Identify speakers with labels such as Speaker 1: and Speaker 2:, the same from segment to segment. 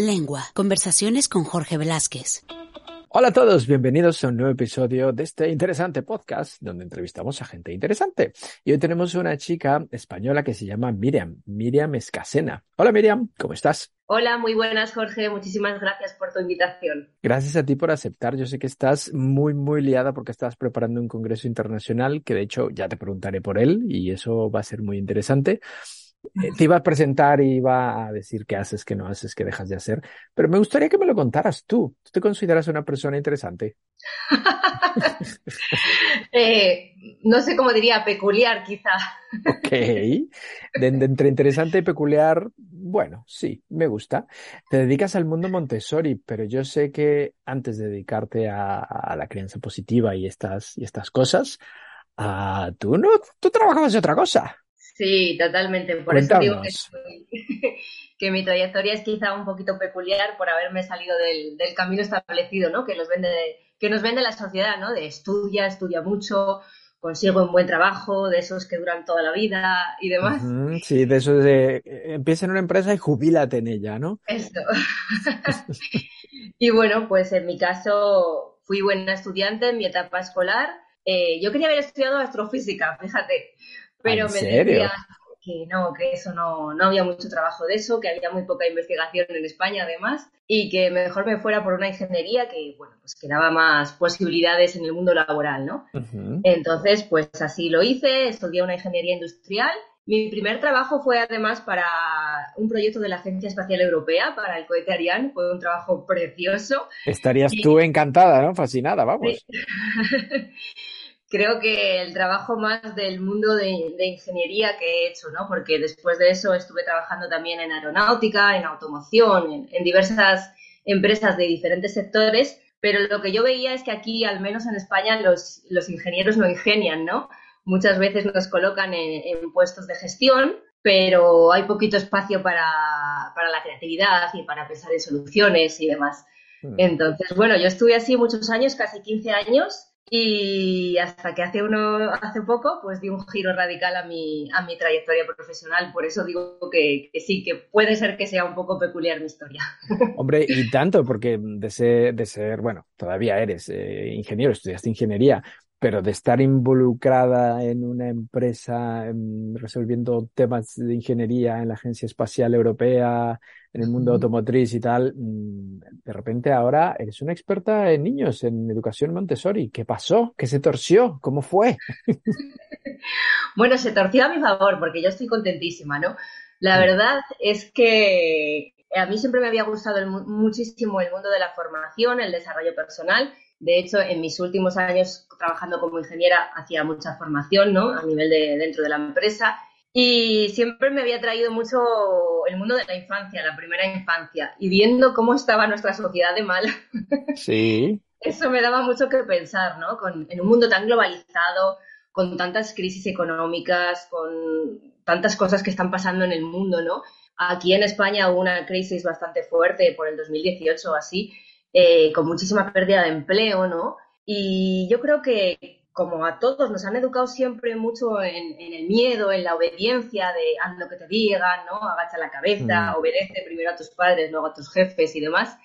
Speaker 1: Lengua. Conversaciones con Jorge Velázquez.
Speaker 2: Hola a todos, bienvenidos a un nuevo episodio de este interesante podcast donde entrevistamos a gente interesante. Y hoy tenemos una chica española que se llama Miriam, Miriam Escasena. Hola Miriam, ¿cómo estás?
Speaker 3: Hola, muy buenas Jorge, muchísimas gracias por tu invitación.
Speaker 2: Gracias a ti por aceptar. Yo sé que estás muy, muy liada porque estás preparando un congreso internacional que de hecho ya te preguntaré por él y eso va a ser muy interesante. Eh, te iba a presentar y iba a decir qué haces, qué no haces, qué dejas de hacer, pero me gustaría que me lo contaras tú. ¿Tú te consideras una persona interesante?
Speaker 3: eh, no sé cómo diría, peculiar quizá.
Speaker 2: ok. De, de, entre interesante y peculiar, bueno, sí, me gusta. Te dedicas al mundo Montessori, pero yo sé que antes de dedicarte a, a la crianza positiva y estas, y estas cosas, uh, tú no, tú trabajabas de otra cosa.
Speaker 3: Sí, totalmente. Por
Speaker 2: Cuéntanos.
Speaker 3: eso digo que, que, mi trayectoria es quizá un poquito peculiar por haberme salido del, del camino establecido, ¿no? Que nos vende, que nos vende la sociedad, ¿no? De estudia, estudia mucho, consigo un buen trabajo, de esos que duran toda la vida y demás.
Speaker 2: Uh -huh, sí, de esos de empieza en una empresa y jubílate en ella, ¿no?
Speaker 3: Esto. y bueno, pues en mi caso fui buena estudiante en mi etapa escolar. Eh, yo quería haber estudiado astrofísica, fíjate pero
Speaker 2: ¿En
Speaker 3: me
Speaker 2: serio?
Speaker 3: decía que no, que eso no, no había mucho trabajo de eso, que había muy poca investigación en España además, y que mejor me fuera por una ingeniería que, bueno, pues que daba más posibilidades en el mundo laboral, ¿no?
Speaker 2: Uh -huh.
Speaker 3: Entonces, pues así lo hice, estudié una ingeniería industrial. Mi primer trabajo fue además para un proyecto de la Agencia Espacial Europea, para el cohete Ariane, fue un trabajo precioso.
Speaker 2: Estarías
Speaker 3: Y-
Speaker 2: tú encantada, ¿no? Fascinada, vamos.
Speaker 3: creo que el trabajo más del mundo de, de, ingeniería que he hecho, ¿no? Porque después de eso estuve trabajando también en aeronáutica, en automoción, en, en, diversas empresas de diferentes sectores, pero lo que yo veía es que aquí, al menos en España, los, los ingenieros no ingenian, ¿no? Muchas veces nos colocan en, en puestos de gestión, pero hay poquito espacio para, para, la creatividad y para pensar en soluciones y demás. Hmm. Entonces, bueno, yo estuve así muchos años, casi 15 años, y hasta que hace uno hace poco pues di un giro radical a mi, a mi trayectoria profesional. Por eso digo que, sí que puede ser que sea un poco peculiar mi historia.
Speaker 2: Hombre y tanto porque de ser, de ser bueno todavía eres eh, ingeniero estudiaste ingeniería pero de estar involucrada en una empresa en, resolviendo temas de ingeniería en la Agencia Espacial Europea, en el mundo automotriz y tal, mm, de repente ahora eres una experta en niños, en educación Montessori. ¿Qué pasó? ¿Qué se torció? ¿Cómo fue?
Speaker 3: bueno, se torció a mi favor porque yo estoy contentísima, ¿no? La verdad es que a mí siempre me había gustado el, muchísimo el mundo de la formación, el desarrollo personal. De hecho, en mis últimos años trabajando como ingeniera hacía mucha formación, ¿no? A nivel de dentro de la empresa. Y siempre me había traído mucho el mundo de la infancia, la primera infancia. Y viendo cómo estaba nuestra sociedad de mal.
Speaker 2: Sí.
Speaker 3: Eso me daba mucho que pensar, ¿no? Con, en un mundo tan globalizado, con tantas crisis económicas, con tantas cosas que están pasando en el mundo, ¿no? Aquí en España hubo una crisis bastante fuerte por el 2018 o así, eh, con muchísima pérdida de empleo, ¿no? Y yo creo que como a todos nos han educado siempre mucho en, en el miedo, en la obediencia de haz lo que te digan, ¿no? Agacha la cabeza, mm. obedece primero a tus padres, luego a tus jefes y demás.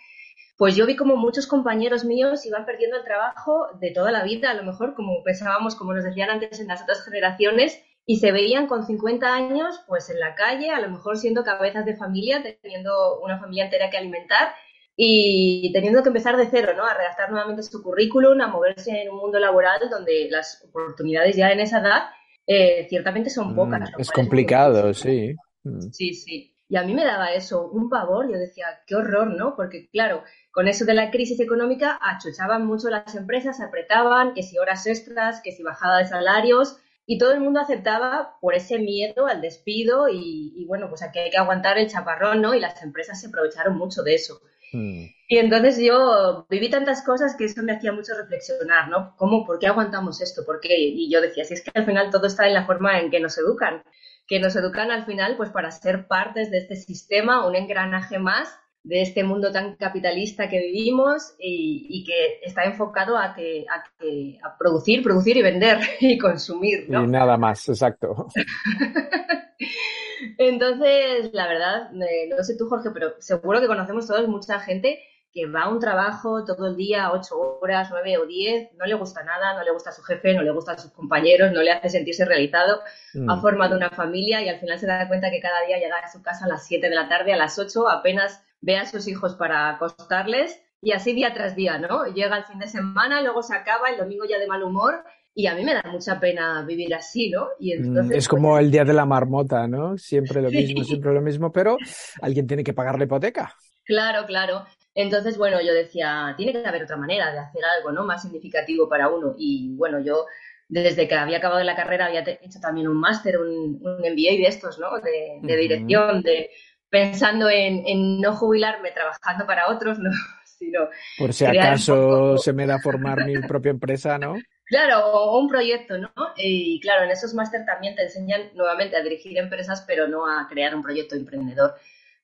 Speaker 3: Pues yo vi como muchos compañeros míos iban perdiendo el trabajo de toda la vida, a lo mejor como pensábamos, como nos decían antes en las otras generaciones, y se veían con 50 años pues en la calle, a lo mejor siendo cabezas de familia, teniendo una familia entera que alimentar y teniendo que empezar de cero, ¿no? A redactar nuevamente su currículum, a moverse en un mundo laboral donde las oportunidades ya en esa edad eh, ciertamente son pocas.
Speaker 2: Mm, es complicado, es sí.
Speaker 3: Mm. Sí, sí. Y a mí me daba eso, un pavor, yo decía, qué horror, ¿no? Porque claro, con eso de la crisis económica achuchaban mucho las empresas, apretaban, que si horas extras, que si bajada de salarios, y todo el mundo aceptaba por ese miedo al despido y, bueno, pues aquí hay que aguantar el chaparrón, ¿no? Y las empresas se aprovecharon mucho de eso. Mm. Y entonces yo viví tantas cosas que eso me hacía mucho reflexionar, ¿no? ¿Cómo, por qué aguantamos esto? ¿Por qué? Y yo decía, si es que al final todo está en la forma en que nos educan, que nos educan al final pues para ser partes de este sistema, un engranaje más de este mundo tan capitalista que vivimos y, que está enfocado a que, a que a producir, producir y vender y consumir. ¿no?
Speaker 2: Y nada más, exacto.
Speaker 3: Entonces, la verdad, no sé tú, Jorge, pero seguro que conocemos todos mucha gente que va a un trabajo todo el día, ocho horas, nueve o diez, no le gusta nada, no le gusta su jefe, no le gustan sus compañeros, no le hace sentirse realizado, ha mm. formado una familia y al final se da cuenta que cada día llega a su casa a las siete de la tarde, a las ocho, apenas ve a sus hijos para acostarles y así día tras día, ¿no? Llega el fin de semana, luego se acaba, el domingo ya de mal humor y a mí me da mucha pena vivir así, ¿no? Y
Speaker 2: mm, entonces, es como pues, el día de la marmota, ¿no? Siempre lo mismo, siempre lo mismo, pero alguien tiene que pagar la hipoteca.
Speaker 3: Claro, claro. Entonces, bueno, yo decía, tiene que haber otra manera de hacer algo, ¿no? Más significativo para uno. Y bueno, yo desde que había acabado la carrera había hecho también un máster, un, un MBA de estos, ¿no? De, dirección, de pensando en, no jubilarme trabajando para otros, ¿no? Sino
Speaker 2: Por si acaso se me da a formar mi propia empresa, ¿no?
Speaker 3: Claro, o un proyecto, ¿no? Y claro, en esos máster también te enseñan nuevamente a dirigir empresas, pero no a crear un proyecto emprendedor.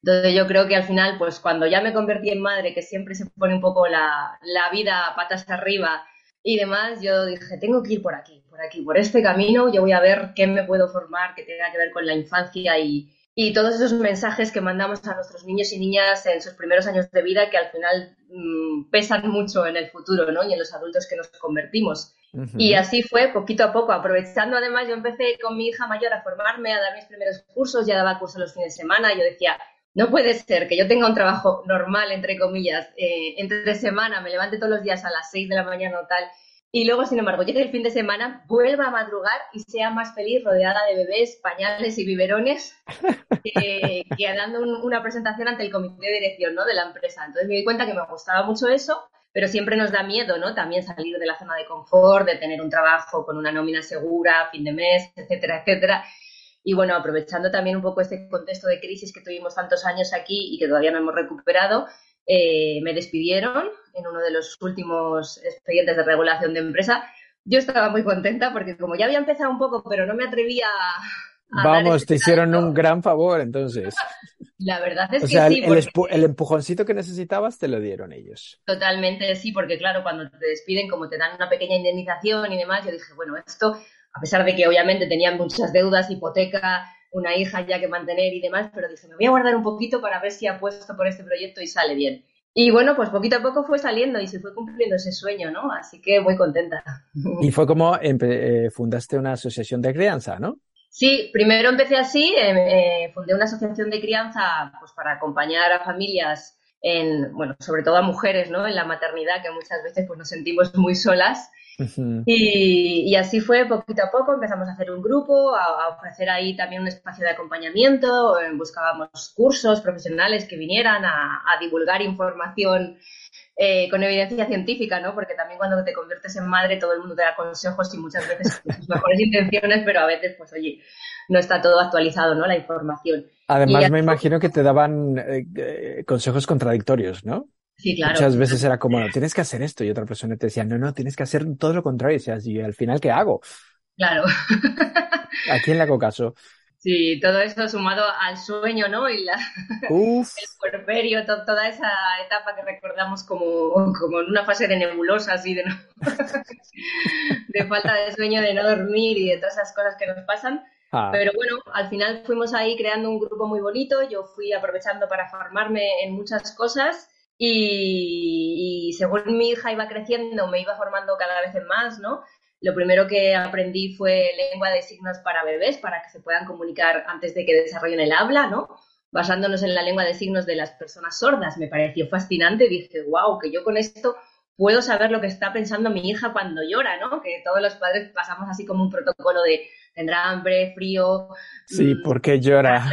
Speaker 3: Entonces yo creo que al final, pues cuando ya me convertí en madre, que siempre se pone un poco la, la vida patas arriba y demás, yo dije, tengo que ir por aquí, por aquí, por este camino, yo voy a ver qué me puedo formar que tenga que ver con la infancia y, y todos esos mensajes que mandamos a nuestros niños y niñas en sus primeros años de vida que al final mm, pesan mucho en el futuro ¿no? y en los adultos que nos convertimos. Y así fue, poquito a poco, aprovechando además, yo empecé con mi hija mayor a formarme, a dar mis primeros cursos, ya daba cursos los fines de semana, yo decía, no puede ser que yo tenga un trabajo normal, entre comillas, eh, entre semana, me levante todos los días a las 6 de la mañana o tal, y luego, sin embargo, llegue el fin de semana, vuelva a madrugar y sea más feliz rodeada de bebés, pañales y biberones que, dando una presentación ante el comité de dirección ¿no? de la empresa. Entonces me di cuenta que me gustaba mucho eso, pero siempre nos da miedo, ¿no? También salir de la zona de confort, de tener un trabajo con una nómina segura, fin de mes, etcétera, etcétera. Y bueno, aprovechando también un poco este contexto de crisis que tuvimos tantos años aquí y que todavía no hemos recuperado, eh, me despidieron en uno de los últimos expedientes de regulación de empresa. Yo estaba muy contenta porque como ya había empezado un poco, pero no me atrevía
Speaker 2: a... Vamos, te hicieron un gran favor entonces.
Speaker 3: La verdad es
Speaker 2: que
Speaker 3: sí.
Speaker 2: El, el, empujoncito que necesitabas te lo dieron ellos.
Speaker 3: Totalmente, sí, porque claro, cuando te despiden, como te dan una pequeña indemnización y demás, yo dije, bueno, esto, a pesar de que obviamente tenían muchas deudas, hipoteca, una hija ya que mantener y demás, pero dije, me voy a guardar un poquito para ver si apuesto por este proyecto y sale bien. Y bueno, pues poquito a poco fue saliendo y se fue cumpliendo ese sueño, ¿no? Así que muy contenta.
Speaker 2: Y fue como eh, fundaste una asociación de crianza, ¿no?
Speaker 3: Sí, primero empecé así, em, eh, fundé una asociación de crianza pues para acompañar a familias en, bueno, sobre todo a mujeres, ¿no? En la maternidad, que muchas veces pues nos sentimos muy solas y, así fue poquito a poco, empezamos a hacer un grupo, a, ofrecer ahí también un espacio de acompañamiento, eh, buscábamos cursos profesionales que vinieran a, divulgar información eh, con evidencia científica, ¿no? Porque también cuando te conviertes en madre todo el mundo te da consejos y muchas veces sus mejores intenciones, pero a veces, pues oye, no está todo actualizado, ¿no? La información.
Speaker 2: Además, me imagino que te daban eh, consejos contradictorios, ¿no? Muchas veces era como, no, tienes que hacer esto y otra persona te decía, no, no, tienes que hacer todo lo contrario. Y, al final, ¿qué hago?
Speaker 3: Claro.
Speaker 2: ¿A quién le hago caso?
Speaker 3: Sí, todo eso sumado al sueño, ¿no? Y la, el puerperio, toda esa etapa que recordamos como, como en una fase de nebulosa, así de, de falta de sueño, de no dormir y de todas esas cosas que nos pasan. Ah. Pero bueno, al final fuimos ahí creando un grupo muy bonito. Yo fui aprovechando para formarme en muchas cosas y, según mi hija iba creciendo, me iba formando cada vez más, ¿no? Lo primero que aprendí fue lengua de signos para bebés, para que se puedan comunicar antes de que desarrollen el habla, ¿no? Basándonos en la lengua de signos de las personas sordas. Me pareció fascinante. Dije, wow, que yo con esto puedo saber lo que está pensando mi hija cuando llora, ¿no? Que todos los padres pasamos así como un protocolo de tendrá hambre, frío.
Speaker 2: Sí, mm, porque llora.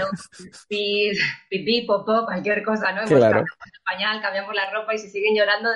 Speaker 3: Pipí, popó, cualquier cosa, ¿no? Claro. Cambiamos el pañal, cambiamos la ropa y si siguen llorando,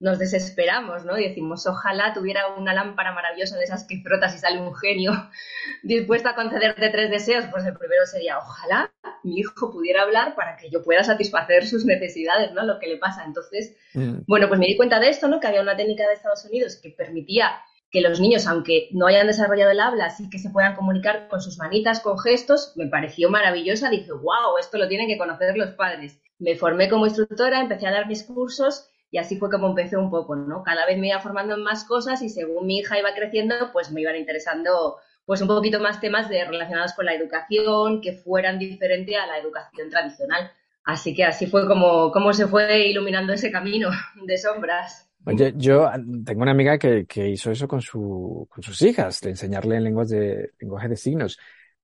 Speaker 3: nos desesperamos, ¿no? Y decimos, ojalá tuviera una lámpara maravillosa de esas que frotas y sale un genio dispuesto a concederte tres deseos. Pues el primero sería, ojalá mi hijo pudiera hablar para que yo pueda satisfacer sus necesidades, ¿no? Lo que le pasa. Entonces, mm. bueno, pues me di cuenta de esto, ¿no? Que había una técnica de Estados Unidos que permitía que los niños, aunque no hayan desarrollado el habla, sí que se puedan comunicar con sus manitas, con gestos, me pareció maravillosa. Dije, wow, esto lo tienen que conocer los padres. Me formé como instructora, empecé a dar mis cursos y así fue como empecé un poco, ¿no? Cada vez me iba formando en más cosas y según mi hija iba creciendo, pues me iban interesando pues un poquito más temas de, relacionados con la educación, que fueran diferente a la educación tradicional. Así que así fue como, como se fue iluminando ese camino de sombras.
Speaker 2: Oye, yo tengo una amiga que, que hizo eso con, su, con sus hijas, de enseñarle en lenguas de, lenguaje de signos.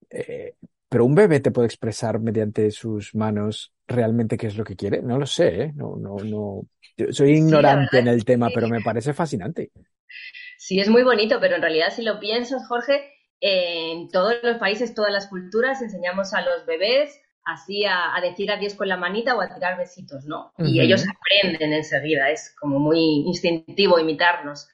Speaker 2: Eh, pero un bebé te puede expresar mediante sus manos realmente qué es lo que quiere. No lo sé, ¿eh? No, no, no. soy ignorante en el tema, pero me parece fascinante.
Speaker 3: Sí, es muy bonito, pero en realidad si lo piensas, Jorge, en todos los países, todas las culturas, enseñamos a los bebés así a, decir adiós con la manita o a tirar besitos, ¿no? Y ellos aprenden enseguida, es como muy instintivo imitarnos.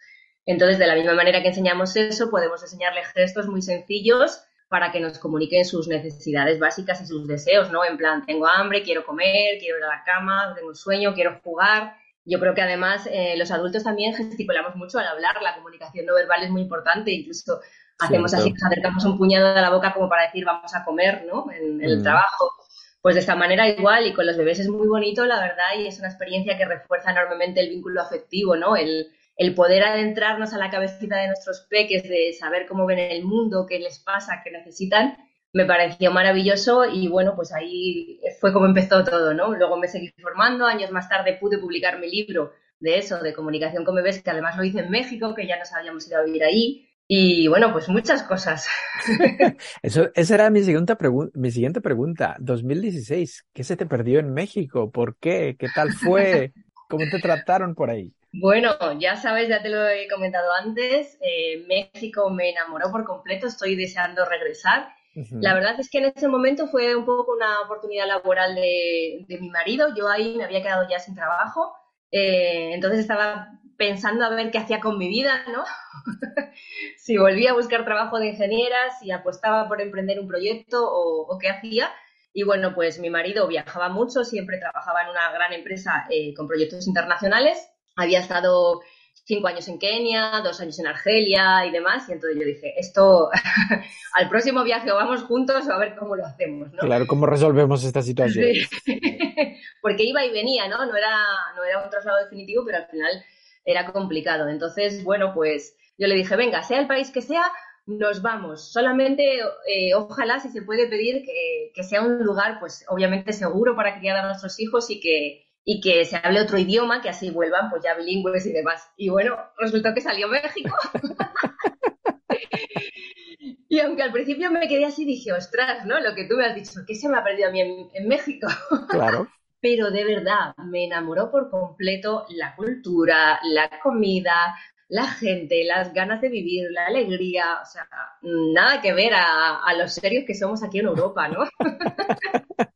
Speaker 3: Entonces, de la misma manera que enseñamos eso, podemos enseñarle gestos muy sencillos para que nos comuniquen sus necesidades básicas y sus deseos, ¿no? En plan, tengo hambre, quiero comer, quiero ir a la cama, tengo sueño, quiero jugar. Yo creo que además eh, los adultos también gesticulamos mucho al hablar, la comunicación no verbal es muy importante, incluso hacemos así, nos acercamos un puñado de la boca como para decir vamos a comer, ¿no? En, el mm. trabajo. Pues de esta manera igual y con los bebés es muy bonito, la verdad, y es una experiencia que refuerza enormemente el vínculo afectivo, ¿no? El, el poder adentrarnos a la cabecita de nuestros peques, de saber cómo ven el mundo, qué les pasa, qué necesitan, me pareció maravilloso y bueno, pues ahí fue como empezó todo, ¿no? Luego me seguí formando, años más tarde pude publicar mi libro de eso, de comunicación con bebés, que además lo hice en México, que ya nos habíamos ido a vivir ahí. Y bueno, pues muchas cosas.
Speaker 2: Eso, esa era mi siguiente, mi siguiente pregunta. 2016, ¿qué se te perdió en México? ¿Por qué? ¿Qué tal fue? ¿Cómo te trataron por ahí?
Speaker 3: Bueno, ya sabes, ya te lo he comentado antes, eh, México me enamoró por completo, estoy deseando regresar. La verdad es que en ese momento fue un poco una oportunidad laboral de, mi marido, yo ahí me había quedado ya sin trabajo, eh, entonces estaba pensando a ver qué hacía con mi vida, ¿no? si volvía a buscar trabajo de ingeniera, si apostaba por emprender un proyecto o, qué hacía. Y bueno, pues mi marido viajaba mucho, siempre trabajaba en una gran empresa eh, con proyectos internacionales había estado cinco años en Kenia, dos años en Argelia y demás, y entonces yo dije, esto, al próximo viaje vamos juntos a ver cómo lo hacemos, ¿no?
Speaker 2: Claro, cómo resolvemos esta situación.
Speaker 3: Porque iba y venía, ¿no? No era, no era un traslado definitivo, pero al final era complicado. Entonces, bueno, pues yo le dije, venga, sea el país que sea, nos vamos. Solamente, eh, ojalá, si se puede pedir, que, que, sea un lugar, pues obviamente seguro para criar a nuestros hijos y que, y que se hable otro idioma, que así vuelvan pues ya bilingües y demás. Y bueno, resultó que salió México. y aunque al principio me quedé así, dije, ostras, ¿no? Lo que tú me has dicho, ¿qué se me ha perdido a mí en, México?
Speaker 2: Claro.
Speaker 3: Pero de verdad, me enamoró por completo la cultura, la comida, la gente, las ganas de vivir, la alegría, o sea, nada que ver a, a los serios que somos aquí en Europa, ¿no?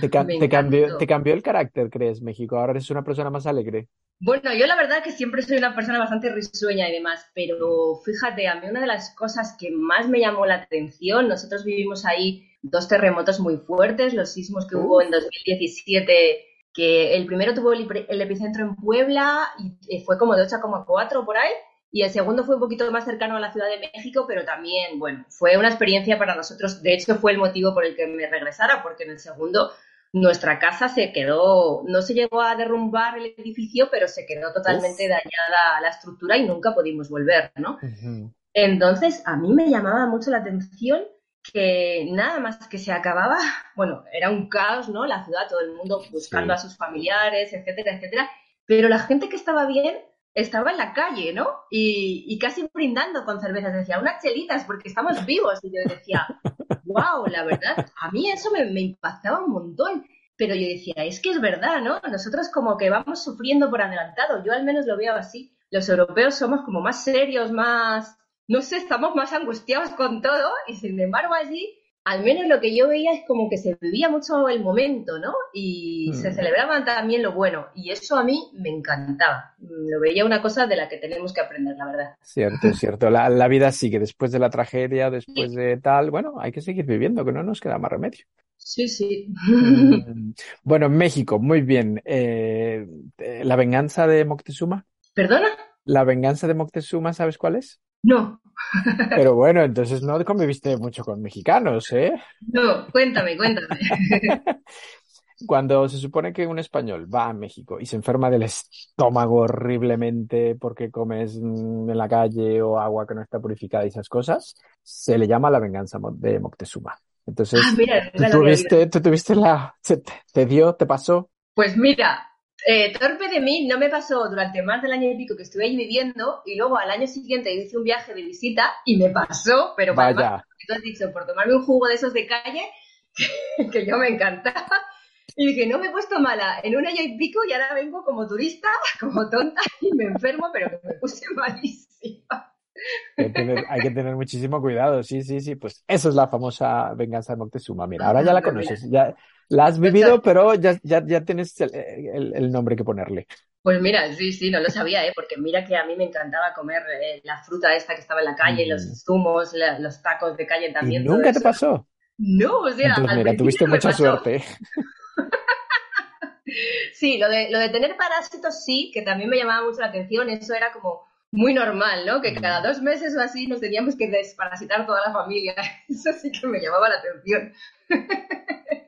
Speaker 2: ¿Te, cambió, ¿Te cambió el carácter, crees, México? Ahora eres una persona más alegre.
Speaker 3: Bueno, yo la verdad que siempre soy una persona bastante risueña y demás, pero fíjate, a mí una de las cosas que más me llamó la atención, nosotros vivimos ahí dos terremotos muy fuertes, los sismos que hubo en 2017, que el primero tuvo el, el epicentro en Puebla y fue como de 8,4 por ahí, y el segundo fue un poquito más cercano a la Ciudad de México, pero también, bueno, fue una experiencia para nosotros. De hecho, fue el motivo por el que me regresara, porque en el segundo nuestra casa se quedó, no se llegó a derrumbar el edificio, pero se quedó totalmente dañada la estructura y nunca pudimos volver, ¿no? Entonces, a mí me llamaba mucho la atención que nada más que se acababa, bueno, era un caos, ¿no? La ciudad, todo el mundo buscando a sus familiares, etcétera, etcétera, pero la gente que estaba bien estaba en la calle, ¿no? Y, casi brindando con cervezas. Decía, unas chelitas, porque estamos vivos. Y yo decía, wow, la verdad, a mí eso me, me impactaba un montón. Pero yo decía, es que es verdad, ¿no? Nosotros como que vamos sufriendo por adelantado. Yo al menos lo veo así. Los europeos somos como más serios, más, no sé, estamos más angustiados con todo. Y sin embargo allí al menos lo que yo veía es como que se vivía mucho el momento, ¿no? Y se
Speaker 2: Mm.
Speaker 3: celebraba también lo bueno. Y eso a mí me encantaba. Mm, Lo veía una cosa de la que tenemos que aprender, la verdad.
Speaker 2: Cierto, cierto. La, la vida sigue después de la tragedia, después de tal. Bueno, hay que seguir viviendo, que no nos queda más remedio.
Speaker 3: Sí, sí.
Speaker 2: Mm. Bueno, México, muy bien. Eh, eh, ¿la venganza de Moctezuma?
Speaker 3: ¿Perdona?
Speaker 2: ¿La venganza de Moctezuma, sabes cuál es?
Speaker 3: No,
Speaker 2: Pero bueno, entonces no conviviste mucho con mexicanos, ¿eh?
Speaker 3: no, cuéntame, cuéntame.
Speaker 2: Cuando se supone que un español va a México y se enferma del estómago horriblemente porque comes en la calle o agua que no está purificada y esas cosas, se le llama la venganza de Moctezuma. Entonces,
Speaker 3: Ah, mira,
Speaker 2: ¿tú tuviste, tú tuviste la, te, te dio, te pasó?
Speaker 3: Pues mira, eh, torpe de mí, no me pasó durante más del año y pico que estuve allí viviendo y luego al año siguiente hice un viaje de visita y me pasó, pero para más
Speaker 2: Vaya,
Speaker 3: que tú has dicho, por tomarme un jugo de esos de calle, que yo me encantaba. Y dije, no me he puesto mala en un año y pico y ahora vengo como turista, como tonta y me enfermo, pero que me puse malísima.
Speaker 2: hay que tener, hay que tener muchísimo cuidado. Sí, sí, sí. Pues eso es la famosa venganza de Moctezuma. Mira, ahora ya la conoces, ya la has vivido, pero ya, ya, ya tienes el, el- el nombre que ponerle.
Speaker 3: Pues mira, sí, sí, no lo sabía, ¿eh? porque mira que a mí me encantaba comer eh, la fruta esta que estaba en la calle,
Speaker 2: Mm.
Speaker 3: los zumos, la- los tacos de calle
Speaker 2: ¿Y
Speaker 3: también. todo
Speaker 2: nunca te pasó?
Speaker 3: No, o sea,
Speaker 2: Entonces,
Speaker 3: al
Speaker 2: mira, tuviste mucha
Speaker 3: pasó.
Speaker 2: suerte.
Speaker 3: Sí, lo de, lo de tener parásitos sí, que también me llamaba mucho la atención, eso era como muy normal, ¿no? Que
Speaker 2: Mm.
Speaker 3: cada dos meses o así nos teníamos que desparasitar toda la familia. Eso sí que me llamaba la atención.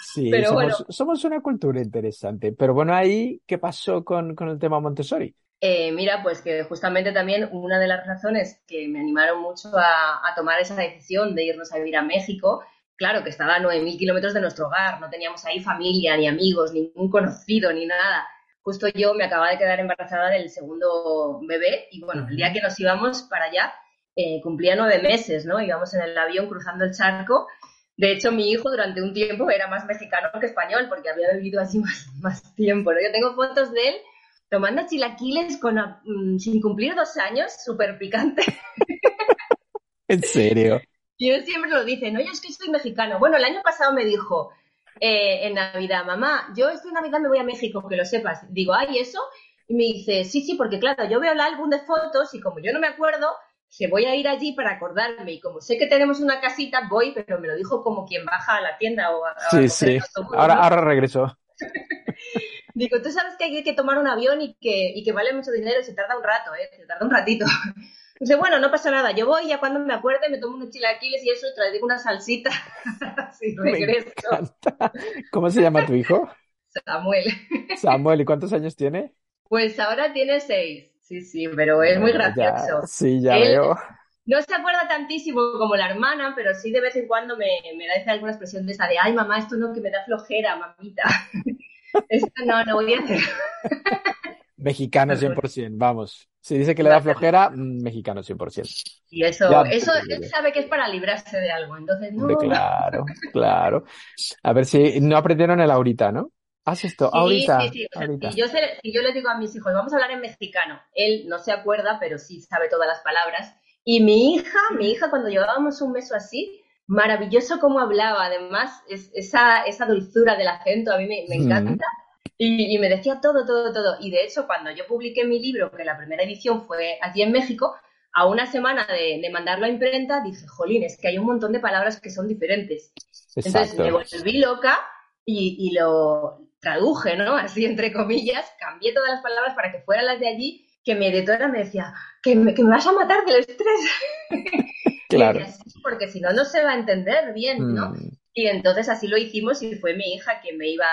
Speaker 2: Sí,
Speaker 3: Pero
Speaker 2: somos,
Speaker 3: bueno.
Speaker 2: somos una cultura interesante. Pero bueno, ahí, ¿qué pasó con, con el tema Montessori?
Speaker 3: Eh, mira, pues que justamente también una de las razones que me animaron mucho a, a tomar esa decisión de irnos a vivir a México, claro que estaba a 9.000 kilómetros de nuestro hogar, no teníamos ahí familia, ni amigos, ningún conocido, ni nada. Justo yo me acababa de quedar embarazada del segundo bebé y bueno, el día que nos íbamos para allá eh, cumplía nueve meses, ¿no? Íbamos en el avión cruzando el charco. De hecho, mi hijo durante un tiempo era más mexicano que español porque había vivido allí más, más tiempo, ¿no? Yo tengo fotos de él tomando chilaquiles con, mm, sin cumplir dos años, súper picante.
Speaker 2: ¿En serio?
Speaker 3: Y él siempre lo dice, no, yo es que soy mexicano. Bueno, el año pasado me dijo eh, en Navidad, mamá, yo esta Navidad me voy a México, que lo sepas. Digo, ay, ¿eso? Y me dice, sí, sí, porque claro, yo veo el álbum de fotos y como yo no me acuerdo, se voy a ir allí para acordarme. Y como sé que tenemos una casita, voy, pero me lo dijo como quien baja a la tienda o a, a
Speaker 2: Sí,
Speaker 3: coger
Speaker 2: sí. Ahora, ahora regresó.
Speaker 3: Digo, tú sabes que hay que tomar un avión y que, y que vale mucho dinero y se tarda un rato, ¿eh? Se tarda un ratito. Dice, bueno, no pasa nada, yo voy ya cuando me acuerde me tomo unos chilaquiles y eso, te digo una salsita. Regreso.
Speaker 2: ¿Cómo se llama tu hijo?
Speaker 3: Samuel.
Speaker 2: Samuel, ¿y cuántos años tiene?
Speaker 3: Pues ahora tiene seis. Sí, sí, pero es muy
Speaker 2: ya-
Speaker 3: gracioso.
Speaker 2: sí, ya
Speaker 3: Él-
Speaker 2: veo.
Speaker 3: No se acuerda tantísimo como la hermana, pero sí de vez en cuando me, me da alguna expresión de esa de, ay mamá, esto no, que me da flojera, mamita. Esto no, no voy a hacer.
Speaker 2: Mexicano 100%, vamos. Si dice que le da flojera, mm, mexicano 100%.
Speaker 3: Y eso,
Speaker 2: Ya,
Speaker 3: eso él sabe que es para librarse de algo. Entonces, no,
Speaker 2: claro, claro. A ver si no aprendieron el ahorita, ¿no? Haz esto,
Speaker 3: Sí,
Speaker 2: ahorita,
Speaker 3: sí, sí. O sea,
Speaker 2: ahorita.
Speaker 3: si yo, se- si yo les digo a mis hijos, vamos a hablar en mexicano, él no se acuerda, pero sí sabe todas las palabras. Y mi hija, mi hija, cuando llevábamos un mes o así, maravilloso cómo hablaba. Además, es- esa, esa dulzura del acento a mí me, me
Speaker 2: Mm.
Speaker 3: encanta. Y, y me decía todo, todo, todo. Y de hecho, cuando yo publiqué mi libro, que la primera edición fue aquí en México, a una semana de, de mandarlo a imprenta, dije, jolín, es que hay un montón de palabras que son diferentes. Entonces
Speaker 2: Exacto.
Speaker 3: me volví loca y, y lo traduje, ¿no? Así entre comillas, cambié todas las palabras para que fueran las de allí, que mi editora me decía, que me, que me vas a matar del estrés.
Speaker 2: Claro.
Speaker 3: decía, "Sí, porque si no, no se va a entender bien, ¿no?
Speaker 2: Mm,
Speaker 3: Y entonces así lo hicimos y fue mi hija quien me iba,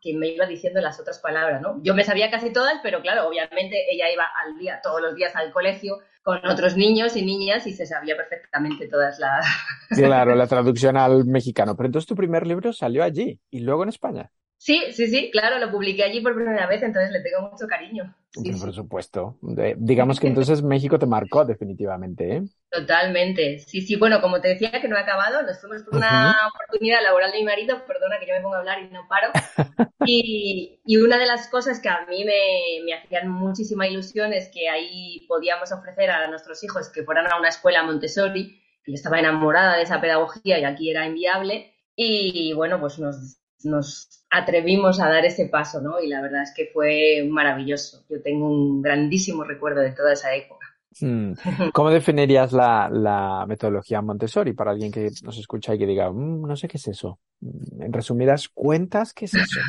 Speaker 3: quien me iba diciendo las otras palabras, ¿no? Yo me sabía casi todas, pero claro, obviamente ella iba al día, todos los días al colegio con otros niños y niñas y se sabía perfectamente todas las...
Speaker 2: Claro, la traducción al mexicano. Pero entonces tu primer libro salió allí y luego en España.
Speaker 3: Sí, sí, sí, claro, lo publiqué allí por primera vez, entonces le tengo mucho cariño. Sí,
Speaker 2: Pero
Speaker 3: sí,
Speaker 2: por supuesto. Digamos que entonces México te marcó definitivamente, ¿eh?
Speaker 3: totalmente. Sí, sí, bueno, como te decía que no he acabado, nos fuimos por una oportunidad laboral de mi marido, perdona que yo me pongo a hablar y no paro. Y, y una de las cosas que a mí me, me hacían muchísima ilusión es que ahí podíamos ofrecer a nuestros hijos que fueran a una escuela Montessori, Yo estaba enamorada de esa pedagogía y aquí era inviable. Y bueno, pues nos, nos atrevimos a dar ese paso, ¿no? Y la verdad es que fue maravilloso. Yo tengo un grandísimo recuerdo de toda esa época.
Speaker 2: Hmm. ¿Cómo definirías la, la, metodología Montessori para alguien que nos escucha y que diga, mm, no sé qué es eso? Mm, en resumidas cuentas, ¿qué es eso?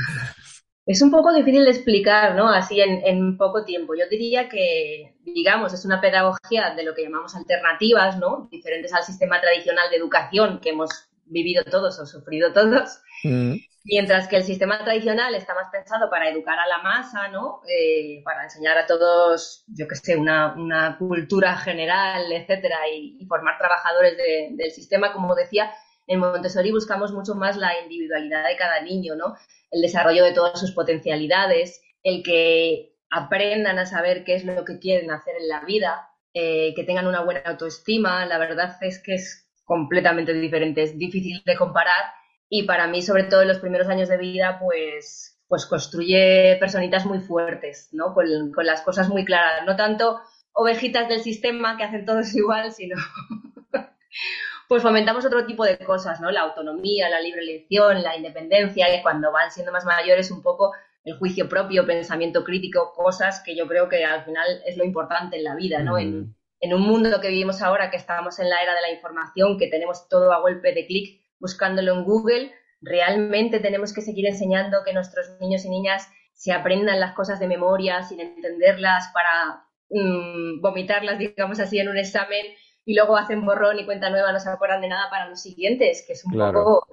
Speaker 3: Es un poco difícil de explicar, ¿no? Así en, en, poco tiempo. Yo diría que, digamos, es una pedagogía de lo que llamamos alternativas, ¿no? Diferentes al sistema tradicional de educación que hemos vivido todos o sufrido todos. Mm. Mientras que el sistema tradicional está más pensado para educar a la masa, ¿no? Eh, para enseñar a todos, yo qué sé, una, una, cultura general, etcétera, y, formar trabajadores del sistema, como decía, en Montessori buscamos mucho más la individualidad de cada niño, ¿no? El desarrollo de todas sus potencialidades, el que aprendan a saber qué es lo que quieren hacer en la vida, eh, que tengan una buena autoestima. La verdad es que es completamente diferente, es difícil de comparar y para mí, sobre todo en los primeros años de vida, pues, pues construye personitas muy fuertes, ¿no? Con, con las cosas muy claras, no tanto ovejitas del sistema que hacen todos igual, sino pues fomentamos otro tipo de cosas, ¿no? La autonomía, la libre elección, la independencia, y cuando van siendo más mayores un poco el juicio propio, pensamiento crítico, cosas que yo creo que al final es lo importante en la vida, ¿no? En, en un mundo que vivimos ahora, que estamos en la era de la información, que tenemos todo a golpe de clic, buscándolo en Google, realmente tenemos que seguir enseñando que nuestros niños y niñas se aprendan las cosas de memoria sin entenderlas para mm, vomitarlas, digamos así, en un examen y luego hacen borrón y cuenta nueva, no se acuerdan de nada para los siguientes, que es un poco...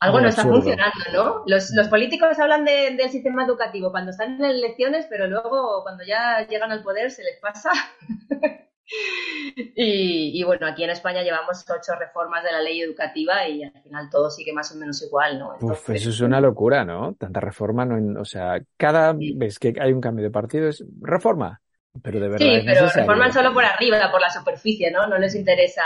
Speaker 3: algo no está funcionando, ¿no? Los, los políticos hablan del sistema educativo cuando están en elecciones, pero luego cuando ya llegan al poder se les pasa Y, bueno, aquí en España llevamos ocho reformas de la ley educativa y al final todo sigue más o menos igual, ¿no?
Speaker 2: Uf, eso es una locura, ¿no? Tanta reforma, no, o sea, cada vez que hay un cambio de partido es reforma, pero de verdad.
Speaker 3: Sí, pero reforman solo por arriba, por la superficie, ¿no? No les interesa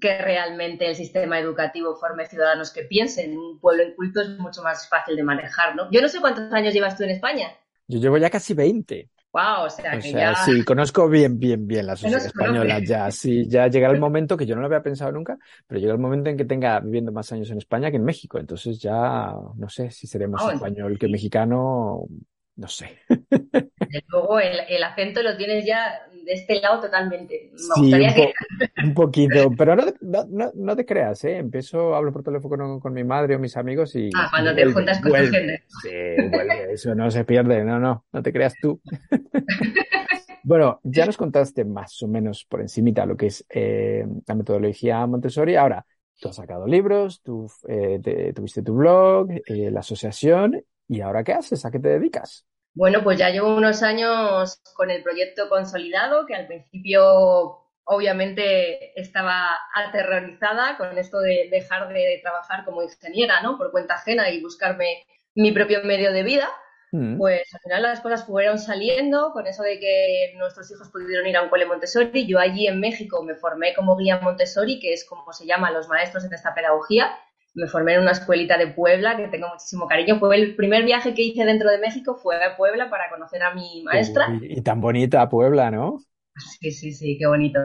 Speaker 3: que realmente el sistema educativo forme ciudadanos que piensen. Un pueblo inculto es mucho más fácil de manejar, ¿no? Yo no sé cuántos años llevas tú en España.
Speaker 2: Yo llevo ya casi 20.
Speaker 3: Wow, o sea, que ya...
Speaker 2: Sí, conozco bien, bien, bien la sociedad española ya. Sí, ya llega el momento que yo no lo había pensado nunca, pero llega el momento en que tenga viviendo más años en España que en México. Entonces ya no sé si seré más ah, español que mexicano, no sé.
Speaker 3: luego el, acento lo tienes ya de este lado totalmente.
Speaker 2: sí, un, poquito, pero no, no, no, te creas, ¿eh? Empiezo, hablo por teléfono con, mi madre o mis amigos y...
Speaker 3: Ah, cuando te juntas con tu gente.
Speaker 2: Sí, eso no se pierde, no, no, no te creas tú. bueno, ya nos contaste más o menos por encimita lo que es eh, la metodología Montessori. Ahora, tú has sacado libros, tú eh, tuviste tu blog, eh, la asociación, ¿y ahora qué haces? ¿A qué te dedicas?
Speaker 3: Bueno, pues ya llevo unos años con el proyecto consolidado, que al principio obviamente estaba aterrorizada con esto de dejar de trabajar como ingeniera, ¿no? Por cuenta ajena y buscarme mi propio medio de vida. Mm. Pues al final las cosas fueron saliendo con eso de que nuestros hijos pudieron ir a un cole Montessori. Yo allí en México me formé como guía Montessori, que es como se llaman los maestros en esta pedagogía me formé en una escuelita de Puebla que tengo muchísimo cariño. Fue el primer viaje que hice dentro de México, fue a Puebla para conocer a mi maestra.
Speaker 2: Y, tan bonita Puebla, ¿no?
Speaker 3: Sí, sí, sí, qué bonito.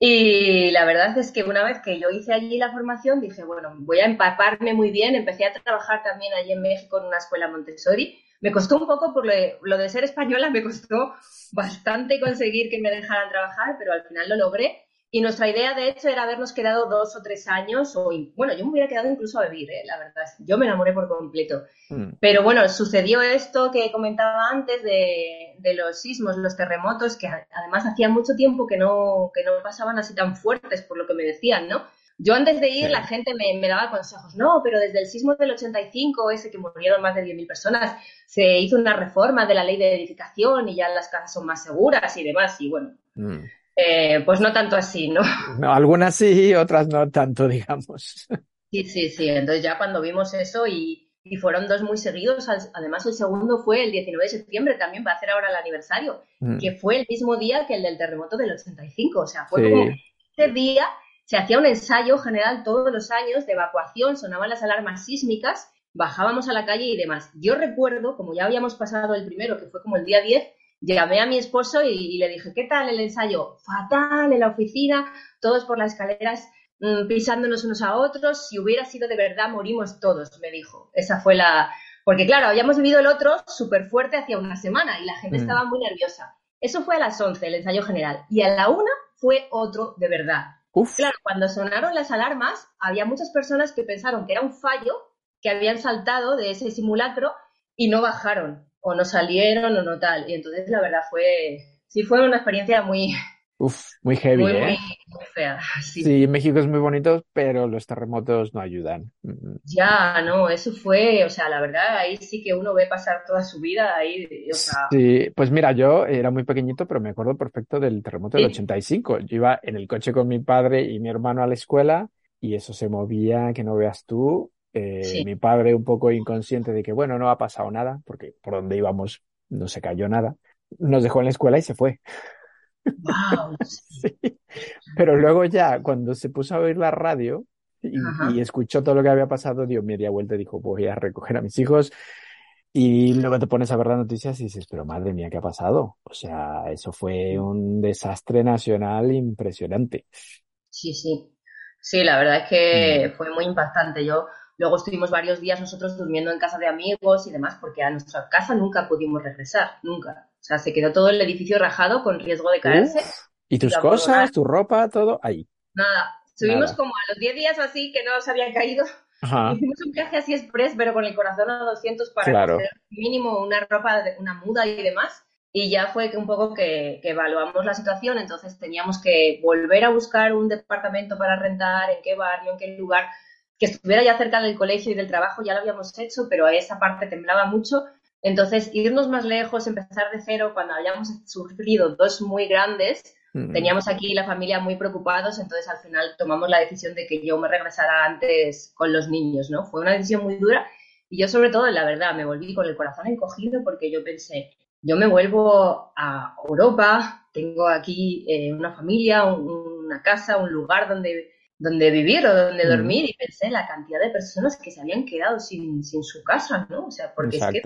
Speaker 3: Y la verdad es que una vez que yo hice allí la formación, dije, bueno, voy a empaparme muy bien. Empecé a trabajar también allí en México en una escuela Montessori. Me costó un poco, por lo de ser española, me costó bastante conseguir que me dejaran trabajar, pero al final lo logré. Y nuestra idea, de hecho, era habernos quedado dos o tres años, o bueno, yo me hubiera quedado incluso a vivir, ¿eh? la verdad. Yo me enamoré por completo. Mm. Pero bueno, sucedió esto que comentaba antes de, de, los sismos, los terremotos, que además hacía mucho tiempo que no, que no pasaban así tan fuertes, por lo que me decían, ¿no? Yo antes de ir, la gente me, me, daba consejos. No, pero desde el sismo del 85, ese que murieron más de 10.000 personas, se hizo una reforma de la ley de edificación y ya las casas son más seguras y demás. Y bueno, mm. Eh, pues no tanto así, ¿no?
Speaker 2: No, algunas sí, otras no tanto, digamos.
Speaker 3: Sí, sí, sí. Entonces ya cuando vimos eso y, fueron dos muy seguidos, además el segundo fue el 19 de septiembre, también va a hacer ahora el aniversario, mm. que fue el mismo día que el del terremoto del 85. O sea, fue como ese día se hacía un ensayo general todos los años de evacuación, sonaban las alarmas sísmicas, bajábamos a la calle y demás. Yo recuerdo, como ya habíamos pasado el primero, que fue como el día 10, llamé a mi esposo y, le dije, ¿qué tal el ensayo? Fatal, en la oficina, todos por las escaleras mm, pisándonos unos a otros, si hubiera sido de verdad, morimos todos, me dijo. Esa fue la... Porque claro, habíamos vivido el otro súper fuerte hacía una semana y la gente
Speaker 2: Mm.
Speaker 3: estaba muy nerviosa. Eso fue a las 11, el ensayo general. Y a la una fue otro de verdad.
Speaker 2: Uf,
Speaker 3: Claro, cuando sonaron las alarmas, había muchas personas que pensaron que era un fallo, que habían saltado de ese simulacro y no bajaron, o no salieron, o no tal. Y entonces la verdad fue, sí fue una experiencia muy,
Speaker 2: uf, muy heavy,
Speaker 3: muy,
Speaker 2: ¿eh?
Speaker 3: muy, muy fea. Sí.
Speaker 2: Sí, México es muy bonito, pero los terremotos no ayudan.
Speaker 3: Ya, no, eso fue, o sea, la verdad, ahí sí que uno ve pasar toda su vida ahí, o sea,
Speaker 2: Sí, pues mira, yo era muy pequeñito, pero me acuerdo perfecto del terremoto del
Speaker 3: Sí.
Speaker 2: 85. Yo iba en el coche con mi padre y mi hermano a la escuela y eso se movía, que no veas tú. Eh,
Speaker 3: Sí.
Speaker 2: mi padre un poco inconsciente de que, bueno, no ha pasado nada, porque por donde íbamos no se cayó nada. Nos dejó en la escuela y se fue.
Speaker 3: wow,
Speaker 2: Sí. Pero luego ya, cuando se puso a oír la radio y, escuchó todo lo que había pasado, dio media vuelta y dijo, voy a recoger a mis hijos. Y luego te pones a ver las noticias y dices, pero madre mía, ¿qué ha pasado? O sea, eso fue un desastre nacional impresionante.
Speaker 3: Sí, sí. Sí, la verdad es que fue muy impactante. Yo luego estuvimos varios días nosotros durmiendo en casa de amigos y demás, porque a nuestra casa nunca pudimos regresar, nunca. O sea, se quedó todo el edificio rajado con riesgo de caerse.
Speaker 2: Y tus cosas, tu ropa, todo ahí.
Speaker 3: Nada. Subimos como a los 10 días o así que no se había caído.
Speaker 2: Ajá.
Speaker 3: Hicimos un viaje así express, pero con el corazón a 200 para
Speaker 2: Claro.
Speaker 3: mínimo una ropa, de- una muda y demás. Y ya fue que un poco que, que evaluamos la situación, entonces teníamos que volver a buscar un departamento para rentar, en qué barrio, en qué lugar, que estuviera ya cerca del colegio y del trabajo, ya lo habíamos hecho, pero a esa parte temblaba mucho. Entonces, irnos más lejos, empezar de cero, cuando habíamos sufrido dos muy grandes,
Speaker 2: Mm.
Speaker 3: teníamos aquí la familia muy preocupados, entonces al final tomamos la decisión de que yo me regresara antes con los niños, ¿no? Fue una decisión muy dura y yo sobre todo, la verdad, me volví con el corazón encogido porque yo pensé, yo me vuelvo a Europa, tengo aquí eh, una familia, un- una casa, un lugar donde, donde vivir o donde
Speaker 2: Mm.
Speaker 3: dormir y pensé en la cantidad de personas que se habían quedado sin, sin su casa, ¿no? O sea, porque es que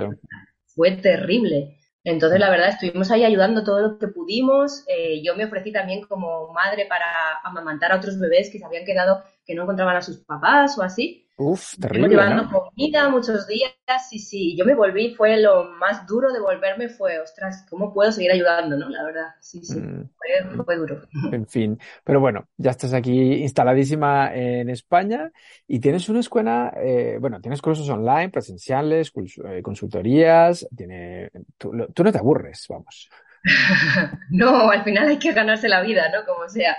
Speaker 3: fue terrible. Entonces, la verdad, estuvimos ahí ayudando todo lo que pudimos. Eh, yo me ofrecí también como madre para amamantar a otros bebés que se habían quedado, que no encontraban a sus papás o así.
Speaker 2: Uf, terrible,
Speaker 3: llevando
Speaker 2: ¿no?
Speaker 3: comida muchos días, sí, sí. Yo me volví, fue lo más duro de volverme, fue, ostras, ¿cómo puedo seguir ayudando, no? La verdad, sí, sí,
Speaker 2: Mm.
Speaker 3: fue, fue duro.
Speaker 2: En fin, pero bueno, ya estás aquí instaladísima en España y tienes una escuela, eh, bueno, tienes cursos online, presenciales, eh, consultorías, tiene, tú, tú no te aburres, vamos.
Speaker 3: No, al final hay que ganarse la vida, ¿no? Como sea.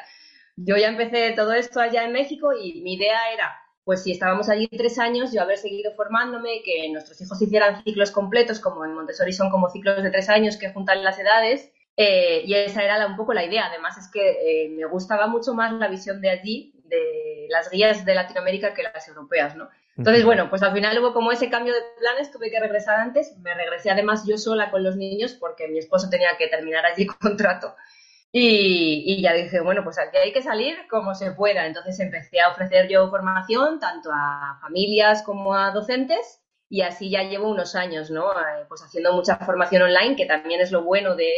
Speaker 3: Yo ya empecé todo esto allá en México y mi idea era, pues si estábamos allí tres años, yo haber seguido formándome, que nuestros hijos hicieran ciclos completos, como en Montessori son como ciclos de tres años que juntan las edades, eh, y esa era la- un poco la idea. Además es que eh, me gustaba mucho más la visión de allí, de las guías de Latinoamérica, que las europeas, ¿no? Entonces, bueno, pues al final hubo como ese cambio de planes, tuve que regresar antes, me regresé además yo sola con los niños porque mi esposo tenía que terminar allí contrato y, ya dije, bueno, pues aquí hay que salir como se pueda. Entonces empecé a ofrecer yo formación tanto a familias como a docentes y así ya llevo unos años, ¿no? Eh, Pues haciendo mucha formación online, que también es lo bueno de,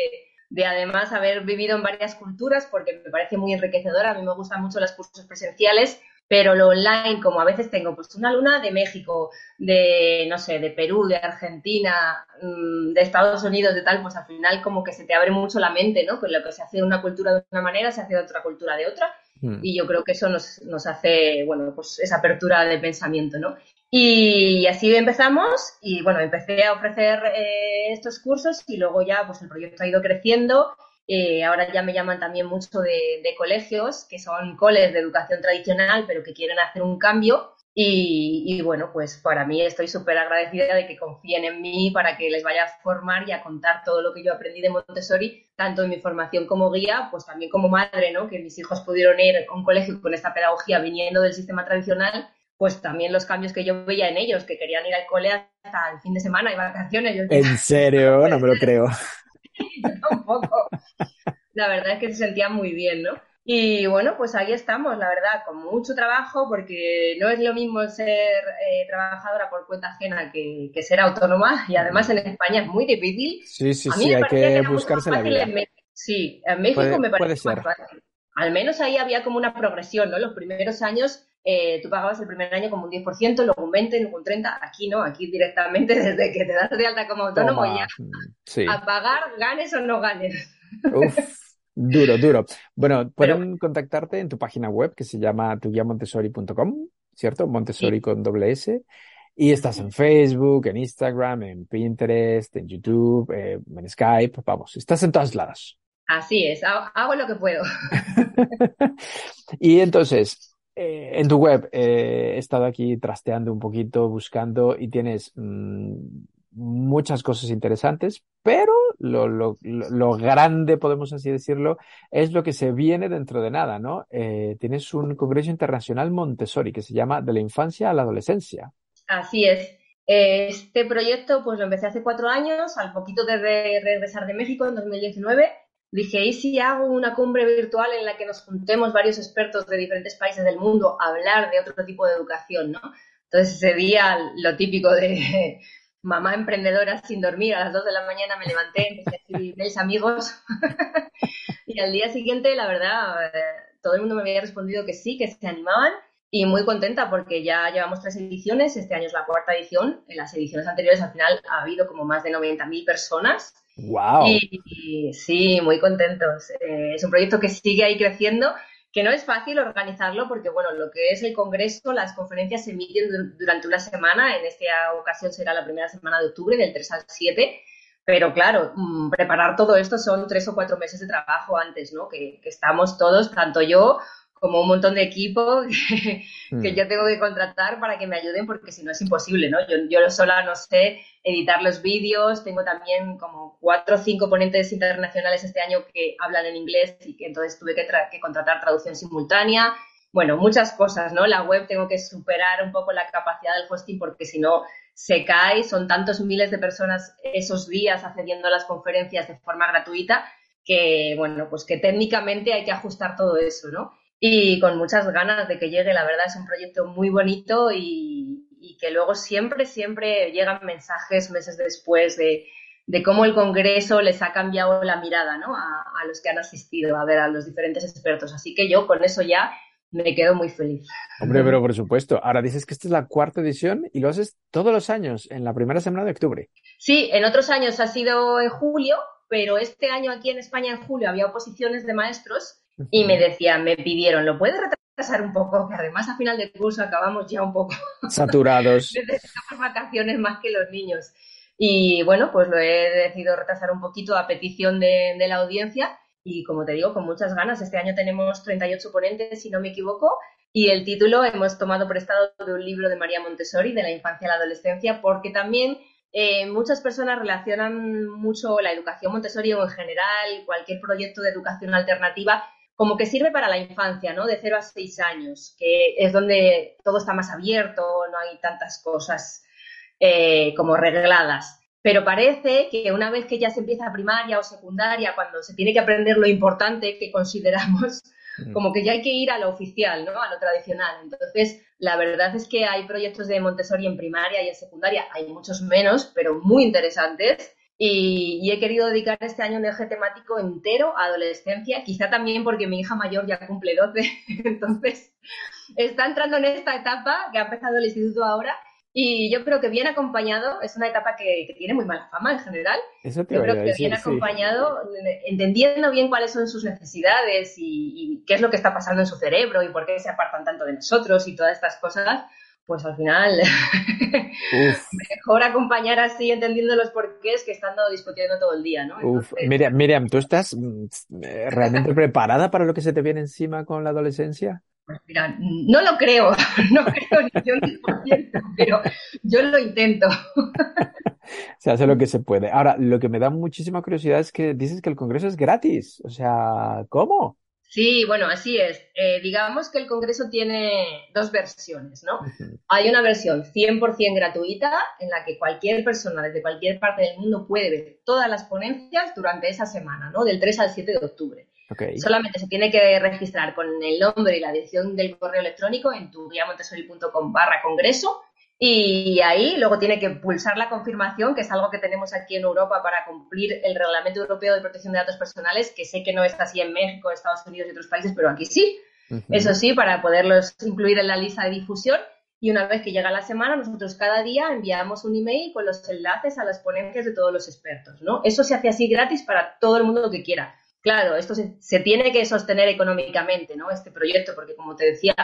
Speaker 3: de además haber vivido en varias culturas porque me parece muy enriquecedora. A mí me gustan mucho los cursos presenciales, pero lo online, como a veces tengo pues una alumna de México, de, no sé, de Perú, de Argentina, mm, de Estados Unidos, de tal, pues al final como que se te abre mucho la mente, ¿no? Con lo que se hace una cultura de una manera, se hace de otra cultura de otra.
Speaker 2: Mm.
Speaker 3: Y yo creo que eso nos, nos hace, bueno, pues esa apertura de pensamiento, ¿no? Y así empezamos y bueno, empecé a ofrecer eh, estos cursos y luego ya pues el proyecto ha ido creciendo. Eh, ahora ya me llaman también mucho de, de colegios, que son coles de educación tradicional, pero que quieren hacer un cambio. Y, y bueno, pues para mí estoy súper agradecida de que confíen en mí para que les vaya a formar y a contar todo lo que yo aprendí de Montessori, tanto en mi formación como guía, pues también como madre, ¿no? Que mis hijos pudieron ir a un colegio con esta pedagogía viniendo del sistema tradicional, pues también los cambios que yo veía en ellos, que querían ir al cole hasta el fin de semana y vacaciones. Yo
Speaker 2: En serio, no me lo creo.
Speaker 3: tampoco. La verdad es que se sentía muy bien, ¿no? Y bueno, pues ahí estamos, la verdad, con mucho trabajo, porque no es lo mismo ser eh, trabajadora por cuenta ajena que, que ser autónoma, y además en España es muy difícil.
Speaker 2: Sí, sí, sí, hay que
Speaker 3: mucho
Speaker 2: buscarse la vida.
Speaker 3: en. Sí, en México
Speaker 2: Puede-
Speaker 3: me parece
Speaker 2: ser.
Speaker 3: más fácil. al menos ahí había como una progresión, ¿no? Los primeros años eh, tú pagabas el primer año como un 10%, luego un 20%, luego un 30%. Aquí no, aquí directamente desde que te das de alta como autónomo ya a pagar, ganes o no ganes.
Speaker 2: Uf, duro, duro. Bueno, pueden contactarte en tu página web que se llama tuguiamontessori.com, ¿cierto? Montessori con doble S. Y estás en Facebook, en Instagram, en Pinterest, en YouTube, eh, en Skype, vamos, estás en todos lados.
Speaker 3: Así es, hago lo que puedo.
Speaker 2: y entonces, eh, en tu web eh, he estado aquí trasteando un poquito, buscando y tienes mm, muchas cosas interesantes, pero lo, grande, podemos así decirlo, es lo que se viene dentro de nada, ¿no? Eh, tienes un Congreso Internacional Montessori que se llama De la Infancia a la Adolescencia.
Speaker 3: Así es. Este proyecto pues lo empecé hace cuatro años, al poquito de regresar de México en 2019 dije, ¿y si hago una cumbre virtual en la que nos juntemos varios expertos de diferentes países del mundo a hablar de otro tipo de educación, ¿no? Entonces ese día lo típico de mamá emprendedora sin dormir, a las 2 de la mañana me levanté, empecé a escribir mis amigos y al día siguiente, la verdad, eh, todo el mundo me había respondido que sí, que se animaban y muy contenta porque ya llevamos tres ediciones, este año es la cuarta edición, en las ediciones anteriores al final ha habido como más de 90.000 personas
Speaker 2: Wow.
Speaker 3: Sí, muy contentos. Eh, es un proyecto que sigue ahí creciendo, que no es fácil organizarlo porque, bueno, lo que es el congreso, las conferencias se emiten durante una semana. En esta ocasión será la primera semana de octubre, del 3 al 7. Pero claro, mm, preparar todo esto son tres o cuatro meses de trabajo antes, ¿no? Que estamos todos, tanto yo como un montón de equipo que, mm. yo tengo que contratar para que me ayuden porque si no es imposible, ¿no? Yo, yo sola no sé editar los vídeos, tengo también como cuatro o cinco ponentes internacionales este año que hablan en inglés y que entonces tuve que, que contratar traducción simultánea. Bueno, muchas cosas, ¿no? La web tengo que superar un poco la capacidad del hosting porque si no se cae, son tantos miles de personas esos días accediendo a las conferencias de forma gratuita que, bueno, pues que técnicamente hay que ajustar todo eso, ¿no? Y con muchas ganas de que llegue. La verdad es un proyecto muy bonito y, que luego siempre, siempre llegan mensajes meses después de, cómo el Congreso les ha cambiado la mirada ¿no? a, los que han asistido a ver a los diferentes expertos. Así que yo con eso ya me quedo muy feliz.
Speaker 2: Hombre, pero por supuesto. Ahora dices que esta es la cuarta edición y lo haces todos los años, en la primera semana de octubre.
Speaker 3: Sí, en otros años ha sido en julio, pero este año aquí en España en julio había oposiciones de maestros y me decían, me pidieron, ¿lo puedes retrasar un poco? Que además a final de curso acabamos ya un poco
Speaker 2: saturados.
Speaker 3: Necesitamos vacaciones más que los niños. Y bueno, pues lo he decidido retrasar un poquito a petición de, de la audiencia y como te digo, con muchas ganas. Este año tenemos 38 ponentes, si no me equivoco, y el título hemos tomado prestado de un libro de María Montessori, de la infancia a la adolescencia, porque también eh, muchas personas relacionan mucho la educación Montessori o en general cualquier proyecto de educación alternativa como que sirve para la infancia, ¿no? De 0 a 6 años, que es donde todo está más abierto, no hay tantas cosas eh, como regladas. Pero parece que una vez que ya se empieza primaria o secundaria, cuando se tiene que aprender lo importante que consideramos, como que ya hay que ir a lo oficial, ¿no? A lo tradicional. Entonces, la verdad es que hay proyectos de Montessori en primaria y en secundaria, hay muchos menos, pero muy interesantes y, he querido dedicar este año un eje temático entero a adolescencia, quizá también porque mi hija mayor ya cumple 12, entonces está entrando en esta etapa que ha empezado el instituto ahora y yo creo que bien acompañado, es una etapa que, tiene muy mala fama en general.
Speaker 2: Eso
Speaker 3: yo creo que bien acompañado, entendiendo bien cuáles son sus necesidades y, y, qué es lo que está pasando en su cerebro y por qué se apartan tanto de nosotros y todas estas cosas, pues al final mejor acompañar así entendiendo los porqués que estando discutiendo todo el día, ¿no?
Speaker 2: Uf, Miriam, Miriam, ¿tú estás mm, realmente preparada para lo que se te viene encima con la adolescencia?
Speaker 3: Pues mira, no lo creo, no creo ni yo ciento, pero yo lo intento.
Speaker 2: Se hace lo que se puede. Ahora, lo que me da muchísima curiosidad es que dices que el Congreso es gratis. O sea, ¿cómo?
Speaker 3: Sí, bueno, así es. Eh, digamos que el Congreso tiene dos versiones, ¿no? Hay una versión 100% gratuita en la que cualquier persona desde cualquier parte del mundo puede ver todas las ponencias durante esa semana, ¿no? Del 3 al 7 de octubre. Solamente se tiene que registrar con el nombre y la dirección del correo electrónico en tu guiamontessori.com barra congreso Y ahí luego tiene que pulsar la confirmación, que es algo que tenemos aquí en Europa para cumplir el Reglamento Europeo de Protección de Datos Personales, que sé que no está así en México, Estados Unidos y otros países, pero aquí sí. Eso sí, para poderlos incluir en la lista de difusión. Y una vez que llega la semana, nosotros cada día enviamos un email con los enlaces a las ponencias de todos los expertos, ¿no? Eso se hace así gratis para todo el mundo que quiera. Claro, esto se, se tiene que sostener económicamente, ¿no? Este proyecto, porque como te decía,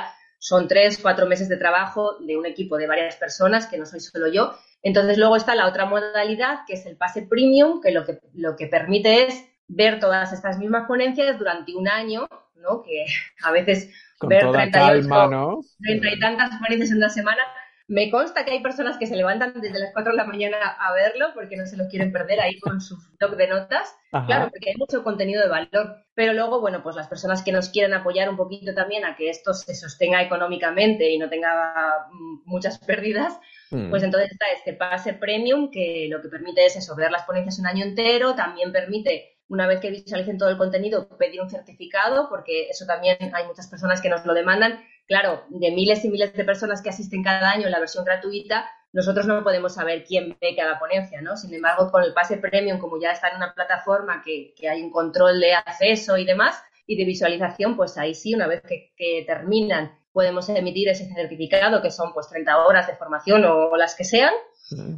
Speaker 3: son tres, cuatro meses de trabajo de un equipo de varias personas, que no soy solo yo. Entonces luego está la otra modalidad, que es el pase premium, que lo que, lo que permite es ver todas estas mismas ponencias durante un año, ¿no? Que a veces ver 38,
Speaker 2: ¿no?
Speaker 3: y tantas ponencias en una semana me consta que hay personas que se levantan desde las 4 de la mañana a verlo porque no se lo quieren perder ahí con su blog de notas. Claro, porque hay mucho contenido de valor. Pero luego, bueno, pues las personas que nos quieren apoyar un poquito también a que esto se sostenga económicamente y no tenga mm, muchas pérdidas, mm. pues entonces está este pase premium que lo que permite es eso, ver las ponencias un año entero, también permite una vez que visualicen todo el contenido, pedir un certificado, porque eso también hay muchas personas que nos lo demandan Claro, de miles y miles de personas que asisten cada año en la versión gratuita, nosotros no podemos saber quién ve cada ponencia, ¿no? Sin embargo, con el pase premium, como ya está en una plataforma que, hay un control de acceso y demás, y de visualización, pues ahí sí, una vez que, terminan, podemos emitir ese certificado, que son pues 30 horas de formación o, las que sean,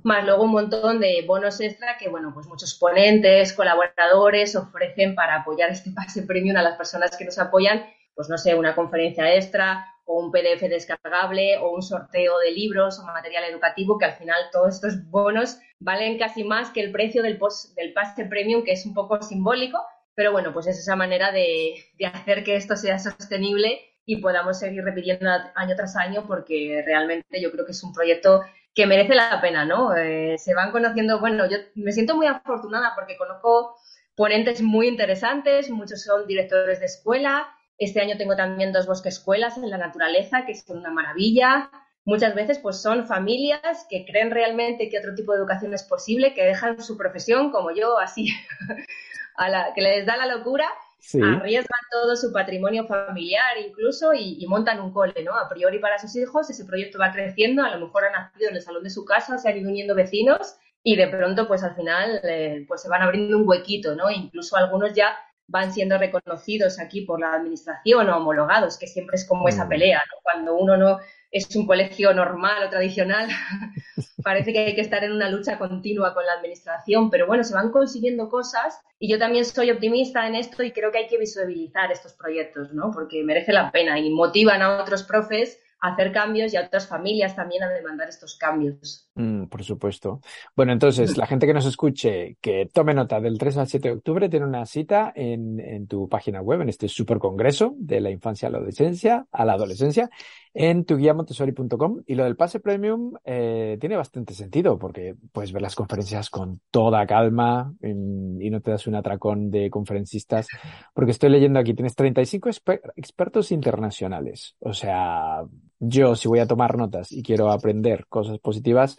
Speaker 3: más luego un montón de bonos extra que, bueno, pues muchos ponentes, colaboradores ofrecen para apoyar este pase premium a las personas que nos apoyan, pues no sé, una conferencia extra o un PDF descargable o un sorteo de libros o material educativo, que al final todos estos bonos valen casi más que el precio del, post, del pase premium, que es un poco simbólico, pero bueno, pues es esa manera de, hacer que esto sea sostenible y podamos seguir repitiendo año tras año porque realmente yo creo que es un proyecto que merece la pena, ¿no? Eh, se van conociendo, bueno, yo me siento muy afortunada porque conozco ponentes muy interesantes, muchos son directores de escuela, este año tengo también dos bosques escuelas en la naturaleza, que son una maravilla. Muchas veces pues son familias que creen realmente que otro tipo de educación es posible, que dejan su profesión, como yo, así, a la, que les da la locura, arriesgan todo su patrimonio familiar incluso y, montan un cole, ¿no? A priori para sus hijos, ese proyecto va creciendo, a lo mejor han nacido en el salón de su casa, se han ido uniendo vecinos y de pronto pues al final eh, pues se van abriendo un huequito, ¿no? Incluso algunos ya van siendo reconocidos aquí por la administración o homologados, que siempre es como esa mm. pelea, ¿no? Cuando uno no es un colegio normal o tradicional, parece que hay que estar en una lucha continua con la administración, pero bueno, se van consiguiendo cosas y yo también soy optimista en esto y creo que hay que visibilizar estos proyectos, ¿no? Porque merece la pena y motivan a otros profes hacer cambios y a otras familias también a demandar estos cambios.
Speaker 2: Mm, por supuesto. Bueno, entonces, la gente que nos escuche, que tome nota del 3 al 7 de octubre, tiene una cita en, en tu página web, en este super congreso de la infancia a la adolescencia, a la adolescencia, en tuguiamontessori.com. Y lo del pase premium eh, tiene bastante sentido, porque puedes ver las conferencias con toda calma y no te das un atracón de conferencistas, porque estoy leyendo aquí, tienes 35 expertos internacionales. O sea, yo si voy a tomar notas y quiero aprender cosas positivas,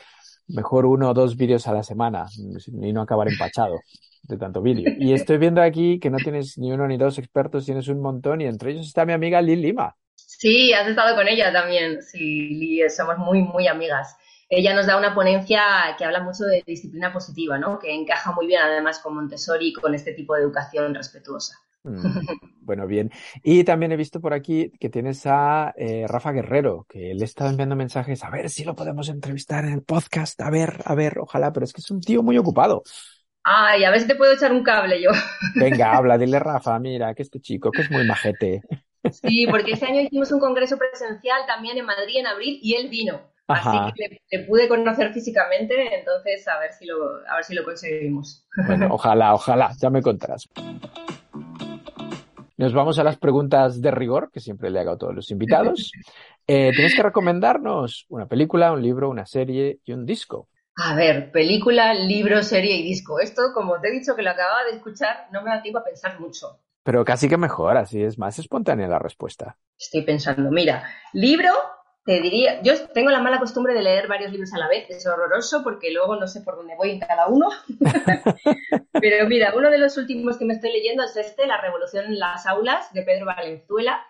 Speaker 2: mejor uno o dos vídeos a la semana y no acabar empachado de tanto vídeo. Y estoy viendo aquí que no tienes ni uno ni dos expertos, tienes un montón y entre ellos está mi amiga Lil Lima.
Speaker 3: Sí, has estado con ella también. Sí, somos muy, muy amigas. Ella nos da una ponencia que habla mucho de disciplina positiva, ¿no? Que encaja muy bien además con Montessori y con este tipo de educación respetuosa.
Speaker 2: Mm, bueno, bien. Y también he visto por aquí que tienes a eh, Rafa Guerrero, que le he estado enviando mensajes, a ver si lo podemos entrevistar en el podcast, a ver, a ver, ojalá, pero es que es un tío muy ocupado.
Speaker 3: Ay, a ver si te puedo echar un cable yo.
Speaker 2: Venga, habla, dile Rafa, mira, que este chico, que es muy majete.
Speaker 3: Sí, porque este año hicimos un congreso presencial también en Madrid en abril y él vino. Así que le, pude conocer físicamente, entonces a ver si lo, a ver si lo conseguimos.
Speaker 2: Bueno, ojalá, ojalá, ya me contarás. Nos vamos a las preguntas de rigor, que siempre le hago a todos los invitados. Eh, tienes que recomendarnos una película, un libro, una serie y un disco.
Speaker 3: A ver, película, libro, serie y disco. Esto, como te he dicho que lo acababa de escuchar, no me da tiempo a pensar mucho.
Speaker 2: Pero casi que mejor, así es más espontánea la respuesta.
Speaker 3: Estoy pensando, mira, libro, te diría, yo tengo la mala costumbre de leer varios libros a la vez, es horroroso porque luego no sé por dónde voy en cada uno. Pero mira, uno de los últimos que me estoy leyendo es este, La Revolución en las Aulas, de Pedro Valenzuela.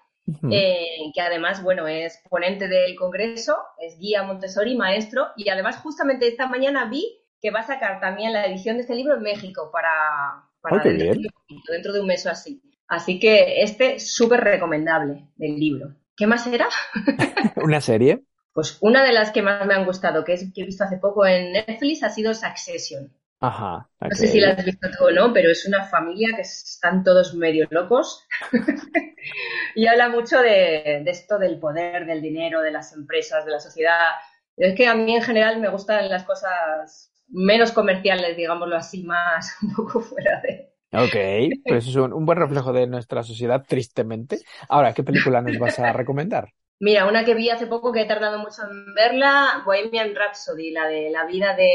Speaker 3: eh, que además, bueno, es ponente del Congreso, es guía Montessori, maestro, y además justamente esta mañana vi que va a sacar también la edición de este libro en México para, para dentro, dentro, de un mes o así. Así que este súper recomendable del libro. ¿Qué más era?
Speaker 2: ¿Una serie?
Speaker 3: Pues una de las que más me han gustado, que, es, que he visto hace poco en Netflix, ha sido Succession.
Speaker 2: Ajá.
Speaker 3: No sé si la has visto tú o no, pero es una familia que están todos medio locos y habla mucho de, esto del poder, del dinero, de las empresas, de la sociedad. Es que a mí en general me gustan las cosas menos comerciales, digámoslo así, más un poco fuera de...
Speaker 2: Ok, pues es un, un buen reflejo de nuestra sociedad, tristemente. Ahora, ¿qué película nos vas a recomendar?
Speaker 3: Mira, una que vi hace poco que he tardado mucho en verla, Bohemian Rhapsody, la de la vida de,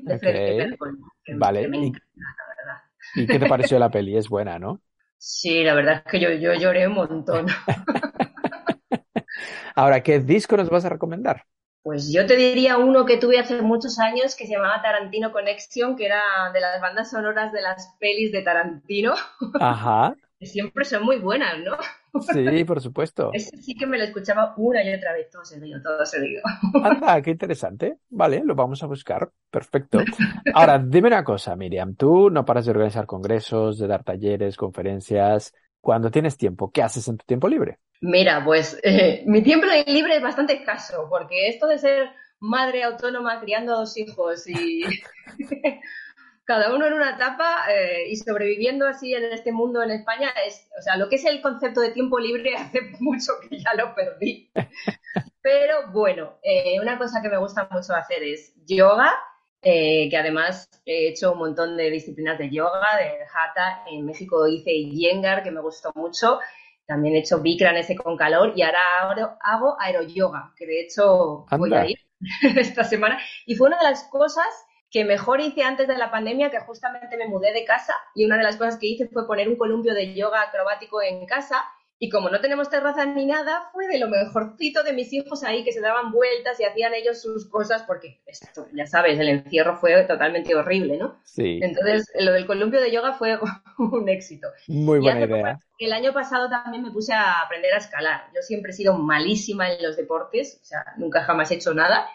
Speaker 3: de Freddie
Speaker 2: Vale. ¿Y, qué te pareció la peli? Es buena, ¿no?
Speaker 3: Sí, la verdad es que yo, yo lloré un montón.
Speaker 2: Ahora, ¿qué disco nos vas a recomendar?
Speaker 3: Pues yo te diría uno que tuve hace muchos años que se llamaba Tarantino Connection, que era de las bandas sonoras de las pelis de Tarantino.
Speaker 2: Ajá.
Speaker 3: que siempre son muy buenas, ¿no?
Speaker 2: Sí, por supuesto.
Speaker 3: Ese sí que me lo escuchaba una y otra vez, todo seguido, todo seguido.
Speaker 2: Anda, qué interesante. Vale, lo vamos a buscar. Perfecto. Ahora, dime una cosa, Miriam. Tú no paras de organizar congresos, de dar talleres, conferencias. Cuando tienes tiempo, ¿qué haces en tu tiempo libre?
Speaker 3: Mira, pues eh, mi tiempo libre es bastante escaso, porque esto de ser madre autónoma criando a dos hijos y cada uno en una etapa eh, y sobreviviendo así en este mundo en España es, o sea, lo que es el concepto de tiempo libre hace mucho que ya lo perdí. Pero bueno, eh, una cosa que me gusta mucho hacer es yoga, eh, que además he hecho un montón de disciplinas de yoga, de hatha. En México hice Yengar, que me gustó mucho. También he hecho Bikram ese con calor y ahora hago aeroyoga, que de hecho voy a ir esta semana. Y fue una de las cosas que mejor hice antes de la pandemia, que justamente me mudé de casa y una de las cosas que hice fue poner un columpio de yoga acrobático en casa. Y como no tenemos terraza ni nada, fue de lo mejorcito de mis hijos ahí, que se daban vueltas y hacían ellos sus cosas, porque esto, ya sabes, el encierro fue totalmente horrible, ¿no?
Speaker 2: Sí.
Speaker 3: Entonces, lo del columpio de yoga fue un éxito.
Speaker 2: Muy buena idea.
Speaker 3: El año pasado también me puse a aprender a escalar. Yo siempre he sido malísima en los deportes, o sea, nunca jamás he hecho nada.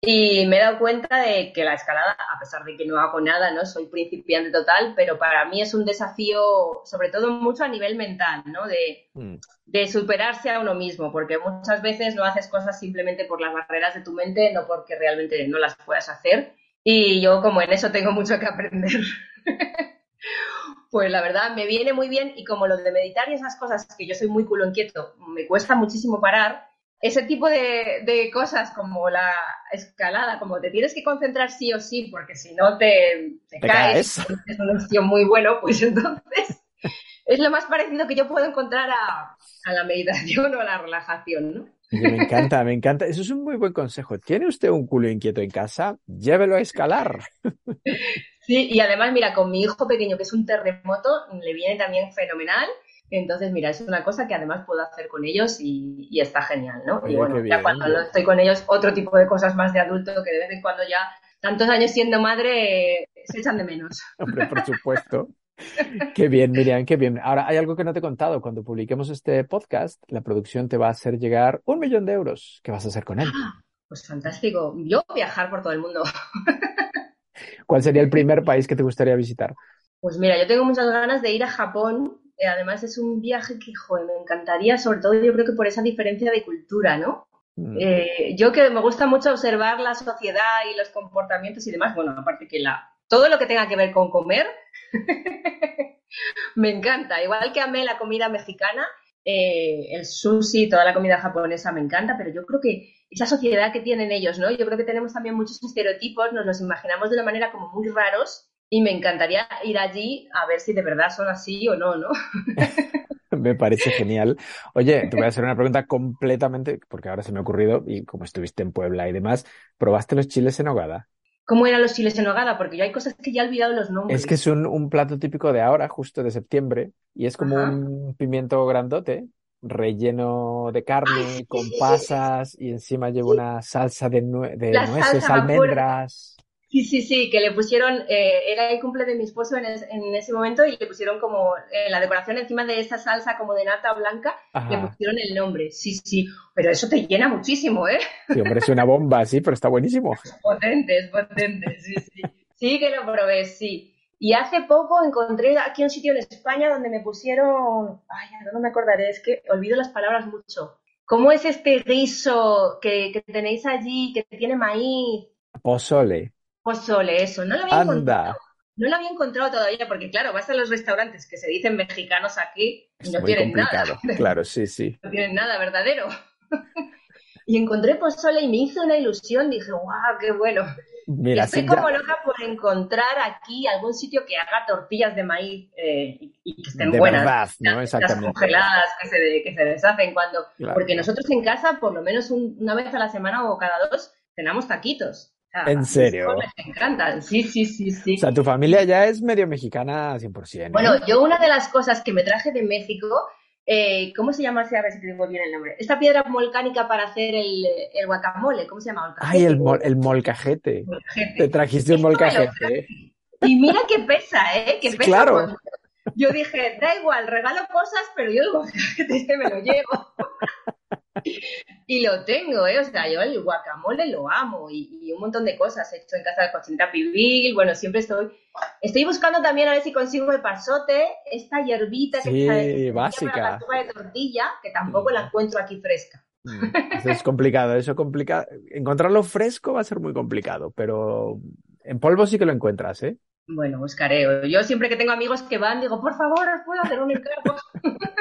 Speaker 3: Y me he dado cuenta de que la escalada, a pesar de que no hago nada, ¿no? Soy principiante total, pero para mí es un desafío, sobre todo mucho a nivel mental, ¿no? De, mm. de superarse a uno mismo, porque muchas veces no haces cosas simplemente por las barreras de tu mente, no porque realmente no las puedas hacer. Y yo, como en eso tengo mucho que aprender, pues la verdad me viene muy bien. Y como lo de meditar y esas cosas, que yo soy muy culo inquieto, me cuesta muchísimo parar ese tipo de, cosas como la escalada, como te tienes que concentrar sí o sí, porque si no te, caes, es un opción muy bueno, pues entonces es lo más parecido que yo puedo encontrar a, la meditación o a la relajación, ¿no?
Speaker 2: Me encanta, me encanta. Eso es un muy buen consejo. ¿Tiene usted un culo inquieto en casa? Llévelo a escalar.
Speaker 3: Sí, y además, mira, con mi hijo pequeño, que es un terremoto, le viene también fenomenal entonces, mira, es una cosa que además puedo hacer con ellos y, está genial, ¿no? y bueno, ya cuando no estoy con ellos, otro tipo de cosas más de adulto que de vez en cuando ya, tantos años siendo madre, se echan de menos.
Speaker 2: Hombre, por supuesto. qué bien, Miriam, qué bien. Ahora, hay algo que no te he contado. Cuando publiquemos este podcast, la producción te va a hacer llegar un millón de euros. ¿Qué vas a hacer con él?
Speaker 3: Ah, pues fantástico. Yo viajar por todo el mundo.
Speaker 2: ¿Cuál sería el primer país que te gustaría visitar?
Speaker 3: Pues mira, yo tengo muchas ganas de ir a Japón además es un viaje que, joder, me encantaría, sobre todo yo creo que por esa diferencia de cultura, ¿no? Mm. Eh, yo que me gusta mucho observar la sociedad y los comportamientos y demás, bueno, aparte que la, todo lo que tenga que ver con comer, me encanta. Igual que amé la comida mexicana, eh, el sushi, toda la comida japonesa me encanta, pero yo creo que esa sociedad que tienen ellos, ¿no? Yo creo que tenemos también muchos estereotipos, nos los imaginamos de una manera como muy raros y me encantaría ir allí a ver si de verdad son así o no, ¿no?
Speaker 2: me parece genial. Oye, te voy a hacer una pregunta completamente, porque ahora se me ha ocurrido, y como estuviste en Puebla y demás, ¿probaste los chiles en hogada?
Speaker 3: ¿Cómo eran los chiles en hogada? Porque yo hay cosas que ya he olvidado los nombres.
Speaker 2: Es que es un, plato típico de ahora, justo de septiembre, y es como un pimiento grandote, relleno de carne, con pasas, y encima lleva una salsa de, de nueces, almendras.
Speaker 3: Sí, sí, sí, que le pusieron, eh, era el cumple de mi esposo en, ese momento y le pusieron como eh, la decoración encima de esa salsa como de nata blanca, le pusieron el nombre. Sí, sí, pero eso te llena muchísimo, ¿eh?
Speaker 2: Sí, hombre, es una bomba, sí, pero está buenísimo.
Speaker 3: Es potente, es potente, sí, sí. Sí que lo probé, sí. Y hace poco encontré aquí un sitio en España donde me pusieron, ay, no me acordaré, es que olvido las palabras mucho. ¿Cómo es este guiso que, que tenéis allí, que tiene maíz?
Speaker 2: Pozole.
Speaker 3: Pozole, eso. No lo había encontrado. No lo había encontrado todavía porque, claro, vas a los restaurantes que se dicen mexicanos aquí y no tienen nada.
Speaker 2: Claro, sí, sí.
Speaker 3: No tienen nada verdadero. y encontré pozole y me hizo una ilusión. Dije, guau, qué bueno. Mira, Estoy como loca por encontrar aquí algún sitio que haga tortillas de maíz eh, y, que estén
Speaker 2: de
Speaker 3: buenas.
Speaker 2: Verdad, ¿no? Exactamente.
Speaker 3: Las congeladas que se, que se deshacen cuando. Porque nosotros en casa, por lo menos una vez a la semana o cada dos, cenamos taquitos.
Speaker 2: ¿En serio?
Speaker 3: Me encantan, sí, sí, sí, sí.
Speaker 2: O sea, tu familia ya es medio mexicana 100%. ¿eh?
Speaker 3: Bueno, yo una de las cosas que me traje de México, eh, ¿cómo se llama? A ver si te digo bien el nombre. Esta piedra volcánica para hacer el, el guacamole, ¿cómo se llama?
Speaker 2: Ay, el, el molcajete. Te trajiste un molcajete.
Speaker 3: Y mira qué pesa, ¿eh? Qué pesa.
Speaker 2: Claro.
Speaker 3: Yo dije, da igual, regalo cosas, pero yo el molcajete este me lo llevo. y lo tengo, ¿eh? O sea, yo el guacamole lo amo y, un montón de cosas. He hecho en casa de cochinita pibil, bueno, siempre estoy... Estoy buscando también a ver si consigo el pasote, esta hierbita que
Speaker 2: sí, básica.
Speaker 3: La de tortilla, que tampoco la encuentro aquí fresca.
Speaker 2: Mm, eso es complicado, eso complicado. Encontrarlo fresco va a ser muy complicado, pero en polvo sí que lo encuentras, ¿eh?
Speaker 3: Bueno, buscaré. Yo siempre que tengo amigos que van, digo, por favor, ¿os puedo hacer un encargo?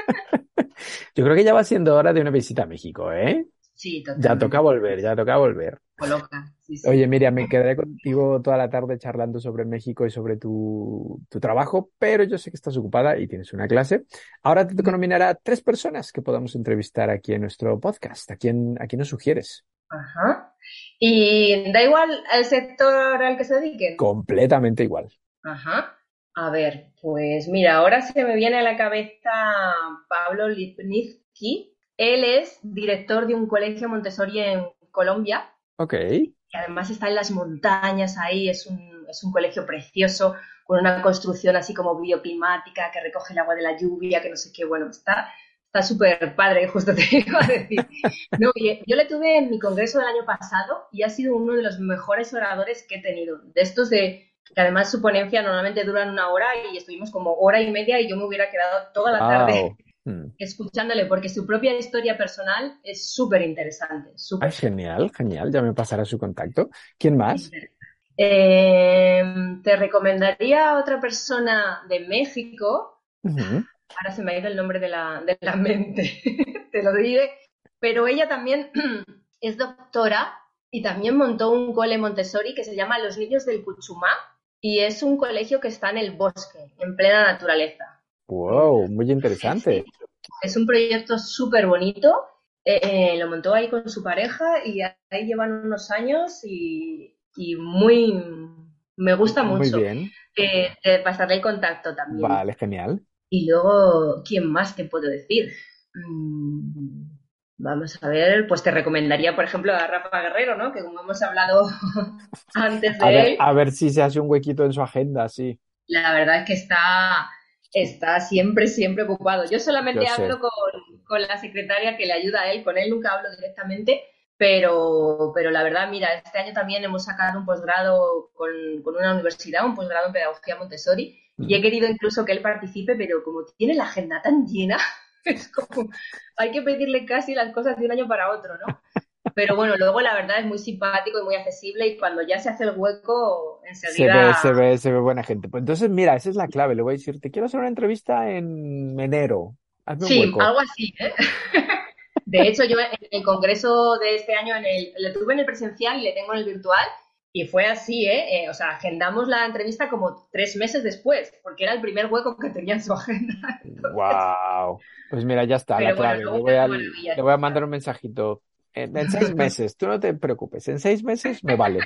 Speaker 2: Yo creo que ya va siendo hora de una visita a México, ¿eh?
Speaker 3: Sí, totalmente.
Speaker 2: Ya toca volver, ya toca volver.
Speaker 3: Coloca.
Speaker 2: Oye, Miriam, me quedaré contigo toda la tarde charlando sobre México y sobre tu, trabajo, pero yo sé que estás ocupada y tienes una clase. Ahora te toca nominar a tres personas que podamos entrevistar aquí en nuestro podcast. ¿A quién, a quién nos sugieres?
Speaker 3: Ajá. ¿Y da igual el sector al que se dediquen?
Speaker 2: Completamente igual.
Speaker 3: Ajá. A ver, pues mira, ahora se me viene a la cabeza Pablo Lipnitsky. Él es director de un colegio Montessori en Colombia.
Speaker 2: Ok.
Speaker 3: Y además está en las montañas ahí, es un, es un colegio precioso, con una construcción así como bioclimática, que recoge el agua de la lluvia, que no sé qué, bueno, está está súper padre, justo te iba a decir. No, yo le tuve en mi congreso del año pasado y ha sido uno de los mejores oradores que he tenido. De estos de que además su ponencia normalmente dura una hora y estuvimos como hora y media y yo me hubiera quedado toda la tarde hmm. escuchándole porque su propia historia personal es súper interesante.
Speaker 2: genial, genial, ya me pasará su contacto. ¿Quién más?
Speaker 3: Eh, te recomendaría a otra persona de México. Ahora se me ha ido el nombre de la, de la mente, te lo diré. Pero ella también es doctora y también montó un cole Montessori que se llama Los Niños del Cuchumá y es un colegio que está en el bosque, en plena naturaleza.
Speaker 2: ¡Wow! Muy interesante.
Speaker 3: Es un proyecto súper bonito. Eh, eh, lo montó ahí con su pareja y ahí llevan unos años y, muy. Me gusta mucho.
Speaker 2: Muy bien.
Speaker 3: Eh, pasarle el contacto también.
Speaker 2: Vale, genial.
Speaker 3: Y luego, ¿quién más te puedo decir? Mm, Vamos a ver, pues te recomendaría, por ejemplo, a Rafa Guerrero, ¿no? Que como hemos hablado antes de
Speaker 2: a
Speaker 3: él.
Speaker 2: a ver si se hace un huequito en su agenda, sí.
Speaker 3: La verdad es que está, está siempre, siempre ocupado. Yo solamente hablo con, con, la secretaria que le ayuda a él, con él nunca hablo directamente, pero, pero la verdad, mira, este año también hemos sacado un posgrado con, con una universidad, un posgrado en Pedagogía Montessori, y he querido incluso que él participe, pero como tiene la agenda tan llena, es como, hay que pedirle casi las cosas de un año para otro, ¿no? Pero bueno, luego la verdad es muy simpático y muy accesible y cuando ya se hace el hueco, enseguida...
Speaker 2: Se ve, se ve, se ve buena gente. Pues entonces, mira, esa es la clave. Le voy a decir, te quiero hacer una entrevista en enero.
Speaker 3: sí, algo así, ¿eh? De hecho, yo en el congreso de este año, en el, le tuve en el presencial y le tengo en el virtual, y fue así, ¿eh? ¿eh? O sea, agendamos la entrevista como tres meses después, porque era el primer hueco que tenía en su agenda.
Speaker 2: ¡Wow! Pues mira, ya está, la clave. le, voy a, mandar un mensajito. En, seis meses, tú no te preocupes, en seis meses me vale.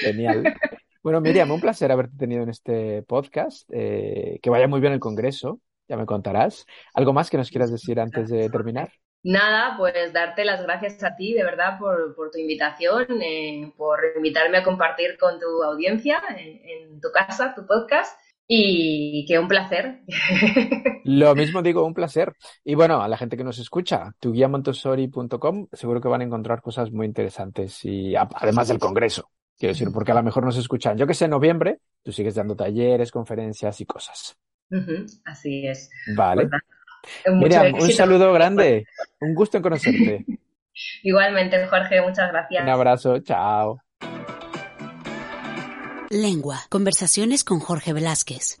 Speaker 2: Genial. Bueno, Miriam, un placer haberte tenido en este podcast. Eh, que vaya muy bien el congreso, ya me contarás. ¿Algo más que nos quieras decir antes de terminar?
Speaker 3: Nada, pues darte las gracias a ti, de verdad, por, tu invitación, eh, por invitarme a compartir con tu audiencia en, tu casa, tu podcast. Y que un placer.
Speaker 2: Lo mismo digo, un placer. Y bueno, a la gente que nos escucha, tuguiamontessori.com, seguro que van a encontrar cosas muy interesantes y además del congreso. Quiero decir, porque a lo mejor nos escuchan, yo que sé, en noviembre, tú sigues dando talleres, conferencias y cosas.
Speaker 3: así es.
Speaker 2: Vale. Mira, un saludo grande. Un gusto en conocerte.
Speaker 3: Igualmente, Jorge, muchas gracias.
Speaker 2: Un abrazo, chao.
Speaker 1: Lengua, conversaciones con Jorge Velázquez.